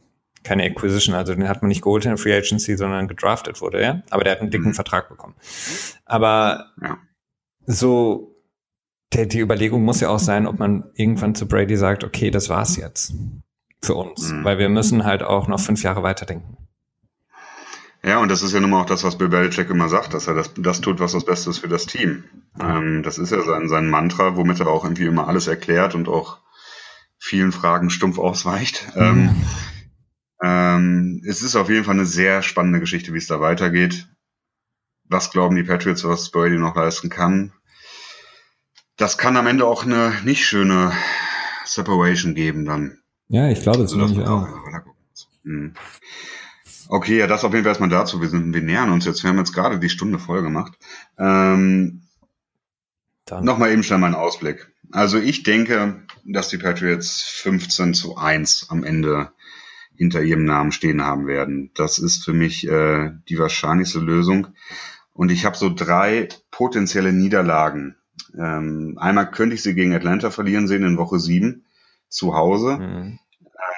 keine Acquisition, also den hat man nicht geholt in der Free Agency, sondern gedraftet wurde er. Aber der hat einen dicken mhm. Vertrag bekommen. Aber ja. so der, die Überlegung muss ja auch sein, ob man irgendwann zu Brady sagt, okay, das war's jetzt für uns, mhm. weil wir müssen halt auch noch fünf Jahre weiterdenken. Ja, und das ist ja nun mal auch das, was Bill Belichick immer sagt, dass er das, das tut, was das Beste ist für das Team. Ähm, das ist ja sein, sein Mantra, womit er auch irgendwie immer alles erklärt und auch vielen Fragen stumpf ausweicht. Mhm. Ähm, ähm, es ist auf jeden Fall eine sehr spannende Geschichte, wie es da weitergeht. Was glauben die Patriots, was Brady noch leisten kann? Das kann am Ende auch eine nicht schöne Separation geben dann. Ja, ich glaube, das also, das auch. auch. Mhm. Okay, ja, das auf jeden Fall erstmal dazu. Wir, sind, wir nähern uns jetzt. Wir haben jetzt gerade die Stunde voll gemacht. Ähm. Nochmal eben schnell meinen Ausblick. Also ich denke, dass die Patriots 15 zu 1 am Ende hinter ihrem Namen stehen haben werden. Das ist für mich äh, die wahrscheinlichste Lösung. Und ich habe so drei potenzielle Niederlagen. Ähm, einmal könnte ich sie gegen Atlanta verlieren sehen in Woche 7 zu Hause. Mhm.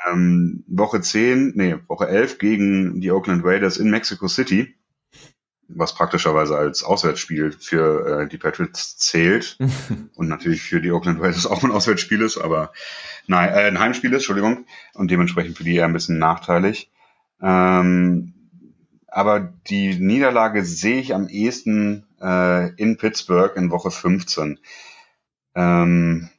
Ähm, Woche 10, nee, Woche 11 gegen die Oakland Raiders in Mexico City, was praktischerweise als Auswärtsspiel für äh, die Patriots zählt <laughs> und natürlich für die Oakland Raiders auch ein Auswärtsspiel ist, aber nein, äh, ein Heimspiel ist, Entschuldigung, und dementsprechend für die eher ein bisschen nachteilig. Ähm, aber die Niederlage sehe ich am ehesten äh, in Pittsburgh in Woche 15. Ähm,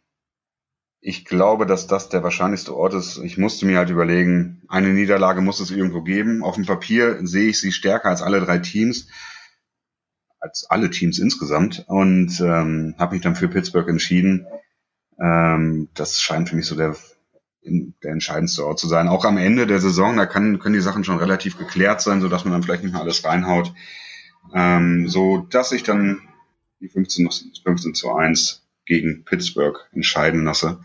ich glaube, dass das der wahrscheinlichste Ort ist. Ich musste mir halt überlegen, eine Niederlage muss es irgendwo geben. Auf dem Papier sehe ich sie stärker als alle drei Teams, als alle Teams insgesamt und ähm, habe mich dann für Pittsburgh entschieden. Ähm, das scheint für mich so der, der entscheidendste Ort zu sein. Auch am Ende der Saison, da kann, können die Sachen schon relativ geklärt sein, so dass man dann vielleicht nicht mehr alles reinhaut. Ähm, so dass ich dann die 15, 15 zu 1 gegen Pittsburgh entscheiden lasse.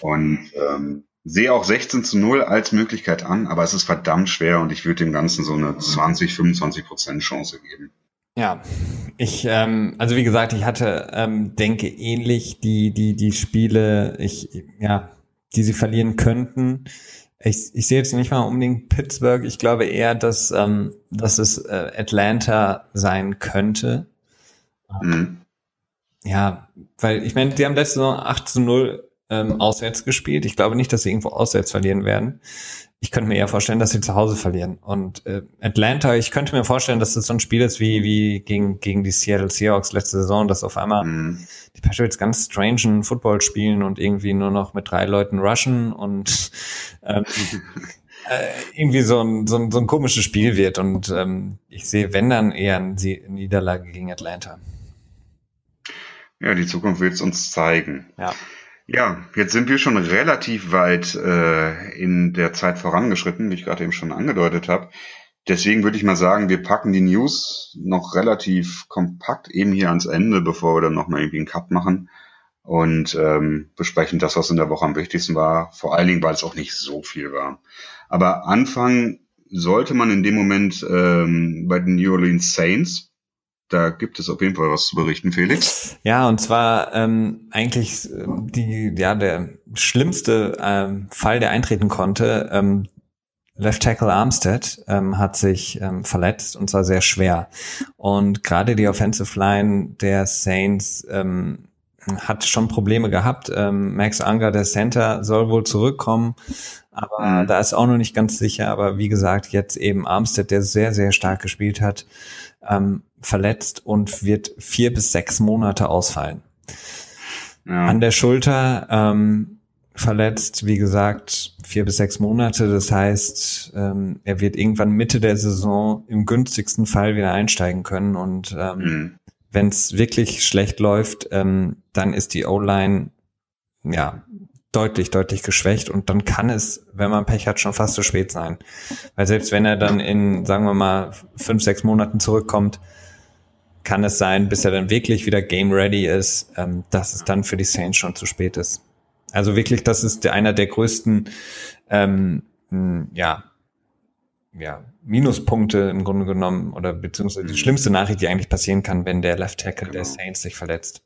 Und ähm, sehe auch 16 zu 0 als Möglichkeit an, aber es ist verdammt schwer und ich würde dem Ganzen so eine 20, 25 Prozent Chance geben. Ja, ich, ähm, also wie gesagt, ich hatte, ähm, denke ähnlich die, die, die Spiele, ich, ja, die sie verlieren könnten. Ich, ich sehe jetzt nicht mal unbedingt Pittsburgh. Ich glaube eher, dass, ähm, dass es äh, Atlanta sein könnte. Mhm ja, weil ich meine, die haben letzte Saison 8 zu 0 ähm, auswärts gespielt. Ich glaube nicht, dass sie irgendwo auswärts verlieren werden. Ich könnte mir eher vorstellen, dass sie zu Hause verlieren. Und äh, Atlanta, ich könnte mir vorstellen, dass das so ein Spiel ist wie, wie gegen, gegen die Seattle Seahawks letzte Saison, dass auf einmal mhm. die Patriots ganz strangen Football spielen und irgendwie nur noch mit drei Leuten rushen und ähm, <laughs> äh, irgendwie so ein, so, ein, so ein komisches Spiel wird. Und ähm, ich sehe, wenn dann eher eine Niederlage gegen Atlanta. Ja, die Zukunft wird es uns zeigen. Ja. Ja, jetzt sind wir schon relativ weit äh, in der Zeit vorangeschritten, wie ich gerade eben schon angedeutet habe. Deswegen würde ich mal sagen, wir packen die News noch relativ kompakt eben hier ans Ende, bevor wir dann nochmal irgendwie einen Cut machen und ähm, besprechen das, was in der Woche am wichtigsten war. Vor allen Dingen, weil es auch nicht so viel war. Aber anfangen sollte man in dem Moment ähm, bei den New Orleans Saints da gibt es auf jeden Fall was zu berichten, Felix. Ja, und zwar ähm, eigentlich ähm, die, ja, der schlimmste ähm, Fall, der eintreten konnte. Ähm, Left Tackle Armstead ähm, hat sich ähm, verletzt und zwar sehr schwer. Und gerade die Offensive Line der Saints ähm, hat schon Probleme gehabt. Ähm, Max Unger, der Center, soll wohl zurückkommen, aber mhm. da ist auch noch nicht ganz sicher. Aber wie gesagt, jetzt eben Armstead, der sehr, sehr stark gespielt hat, ähm, verletzt und wird vier bis sechs Monate ausfallen. Ja. An der Schulter ähm, verletzt, wie gesagt, vier bis sechs Monate. Das heißt, ähm, er wird irgendwann Mitte der Saison im günstigsten Fall wieder einsteigen können. Und ähm, mhm. wenn es wirklich schlecht läuft, ähm, dann ist die O-Line ja deutlich, deutlich geschwächt und dann kann es, wenn man Pech hat, schon fast zu spät sein. Weil selbst wenn er dann in, sagen wir mal, fünf, sechs Monaten zurückkommt, kann es sein, bis er dann wirklich wieder game ready ist, ähm, dass es dann für die Saints schon zu spät ist. Also wirklich, das ist einer der größten, ähm, ja, ja, Minuspunkte im Grunde genommen oder beziehungsweise die schlimmste Nachricht, die eigentlich passieren kann, wenn der Left Tackle genau. der Saints sich verletzt.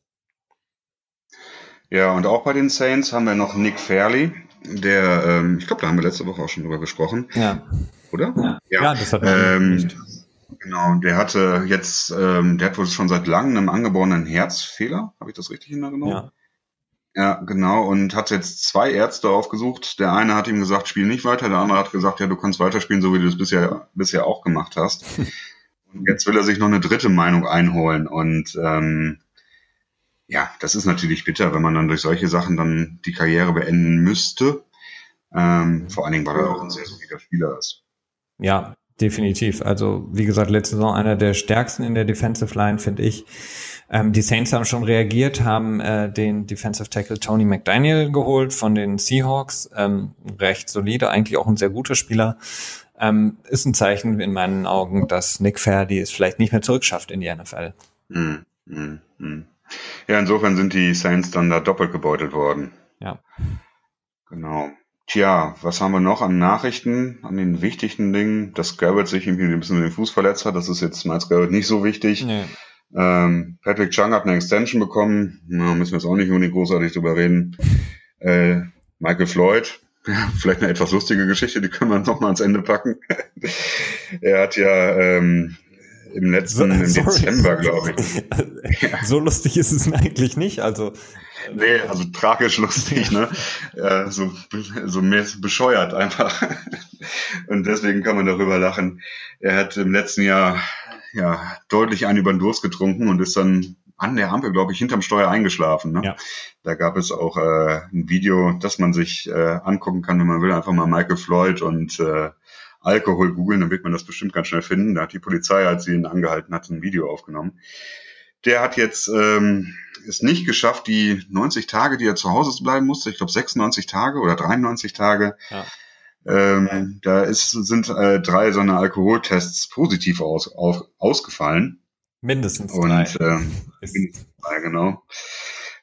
Ja, und auch bei den Saints haben wir noch Nick Fairley, der, ähm, ich glaube, da haben wir letzte Woche auch schon drüber gesprochen. Ja. Oder? Ja, ja. das hat ähm, Genau, der hatte jetzt, ähm, der hat wohl schon seit langem einen angeborenen Herzfehler, habe ich das richtig in Erinnerung? Ja. Ja, genau, und hat jetzt zwei Ärzte aufgesucht. Der eine hat ihm gesagt, spiel nicht weiter, der andere hat gesagt, ja, du kannst weiterspielen, so wie du es bisher, bisher auch gemacht hast. <laughs> und jetzt will er sich noch eine dritte Meinung einholen und ähm, ja, das ist natürlich bitter, wenn man dann durch solche Sachen dann die Karriere beenden müsste. Ähm, vor allen Dingen, weil er auch ein sehr solider Spieler ist. Ja, definitiv. Also, wie gesagt, letzte Saison einer der stärksten in der Defensive Line, finde ich. Ähm, die Saints haben schon reagiert, haben äh, den Defensive Tackle Tony McDaniel geholt von den Seahawks. Ähm, recht solide, eigentlich auch ein sehr guter Spieler. ähm, ist ein Zeichen in meinen Augen, dass Nick Ferdi es vielleicht nicht mehr zurückschafft in die NFL. Hm, hm, hm. Ja, insofern sind die Saints dann da doppelt gebeutelt worden. Ja. Genau. Tja, was haben wir noch an Nachrichten, an den wichtigen Dingen? Dass Garrett sich irgendwie ein bisschen den Fuß verletzt hat, das ist jetzt Miles Garrett nicht so wichtig. Nee. Ähm, Patrick Chung hat eine Extension bekommen, Na, müssen wir jetzt auch nicht unbedingt großartig drüber reden. Äh, Michael Floyd, <laughs> vielleicht eine etwas lustige Geschichte, die können wir noch mal ans Ende packen. <laughs> er hat ja ähm, im letzten, so, im Dezember, glaube ich. <laughs> so lustig ist es eigentlich nicht. Also Nee, also tragisch lustig, ne? Ja, so, so mehr bescheuert einfach. Und deswegen kann man darüber lachen. Er hat im letzten Jahr ja deutlich einen über den Durst getrunken und ist dann an der Ampel, glaube ich, hinterm Steuer eingeschlafen. Ne? Ja. Da gab es auch äh, ein Video, das man sich äh, angucken kann, wenn man will, einfach mal Michael Floyd und äh, Alkohol googeln, dann wird man das bestimmt ganz schnell finden. Da hat die Polizei, als sie ihn angehalten hat, ein Video aufgenommen. Der hat jetzt ähm, es nicht geschafft, die 90 Tage, die er zu Hause bleiben musste, ich glaube 96 Tage oder 93 Tage, ja. ähm, da ist, sind äh, drei so eine Alkoholtests positiv aus, auf, ausgefallen. Mindestens drei. Und, ähm, mindestens drei, genau.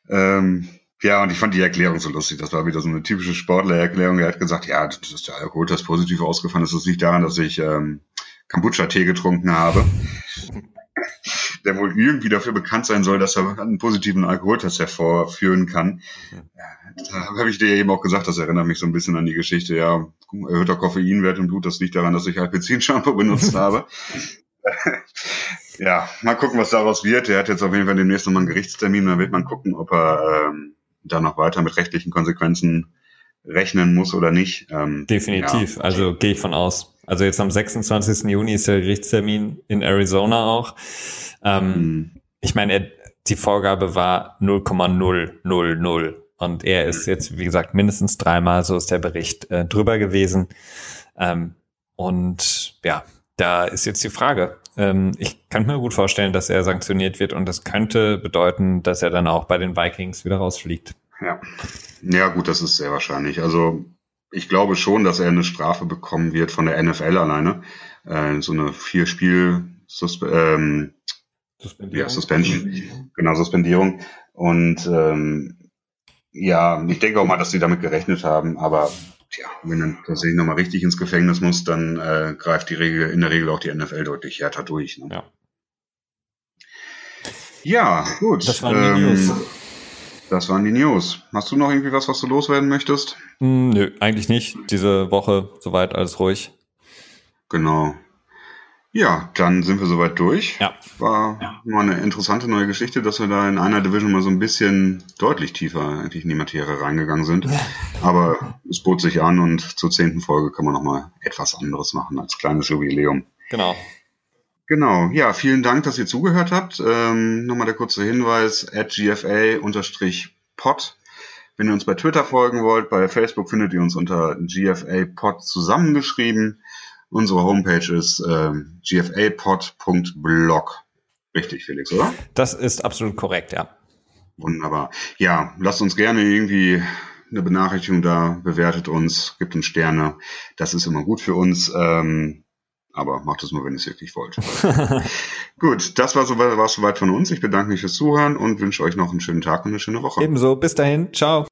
Ähm, ja, und ich fand die Erklärung so lustig. Das war wieder so eine typische Sportlererklärung. Er hat gesagt, ja, das ist der Alkoholtest positiv ausgefallen. Das liegt daran, dass ich ähm, Kombucha-Tee getrunken habe der wohl irgendwie dafür bekannt sein soll, dass er einen positiven Alkoholtest hervorführen kann. Da habe ich dir eben auch gesagt, das erinnert mich so ein bisschen an die Geschichte, ja, erhöhter Koffeinwert im Blut, das liegt daran, dass ich Alpecin-Shampoo <laughs> benutzt habe. ja, mal gucken, was daraus wird. Er hat jetzt auf jeden Fall demnächst nochmal einen Gerichtstermin, dann wird man gucken, ob er ähm, da noch weiter mit rechtlichen Konsequenzen rechnen muss oder nicht. Ähm, Definitiv, ja. also gehe ich von aus. Also jetzt am 26. Juni ist der Gerichtstermin in Arizona auch. Ähm, mhm. Ich meine, die Vorgabe war 0,000 und er ist jetzt, wie gesagt, mindestens dreimal, so ist der Bericht, äh, drüber gewesen. Ähm, und ja, da ist jetzt die Frage. Ähm, ich kann mir gut vorstellen, dass er sanktioniert wird und das könnte bedeuten, dass er dann auch bei den Vikings wieder rausfliegt. Ja. Ja, gut, das ist sehr wahrscheinlich. Also ich glaube schon, dass er eine Strafe bekommen wird von der NFL alleine. Äh, so eine vier Spiel Suspe ähm, Suspendierung. Ja, Suspension. Genau, Suspendierung. Und ähm, ja, ich denke auch mal, dass sie damit gerechnet haben, aber tja, wenn dann tatsächlich nochmal richtig ins Gefängnis muss, dann äh, greift die Regel, in der Regel auch die NFL deutlich härter durch. Ne? Ja. Ja, gut. Das waren die ähm, News. Das waren die News. Hast du noch irgendwie was, was du loswerden möchtest? Hm, nö, eigentlich nicht. Diese Woche soweit alles ruhig. Genau. Ja, dann sind wir soweit durch. Ja. War ja. mal eine interessante neue Geschichte, dass wir da in einer Division mal so ein bisschen deutlich tiefer eigentlich in die Materie reingegangen sind. Ja. Aber es bot sich an und zur zehnten Folge kann man nochmal etwas anderes machen als kleines Jubiläum. Genau. Genau, ja, vielen Dank, dass ihr zugehört habt. Ähm, nochmal der kurze Hinweis, at gfa-pod. Wenn ihr uns bei Twitter folgen wollt, bei Facebook findet ihr uns unter gfa-pod zusammengeschrieben. Unsere Homepage ist ähm, gfapod.blog. Richtig, Felix, oder? Das ist absolut korrekt, ja. Wunderbar. Ja, lasst uns gerne irgendwie eine Benachrichtigung da, bewertet uns, gibt uns Sterne. Das ist immer gut für uns. Ähm, aber macht es nur, wenn ihr es wirklich wollt. <laughs> Gut, das war soweit, war soweit von uns. Ich bedanke mich fürs Zuhören und wünsche euch noch einen schönen Tag und eine schöne Woche. Ebenso. Bis dahin. Ciao.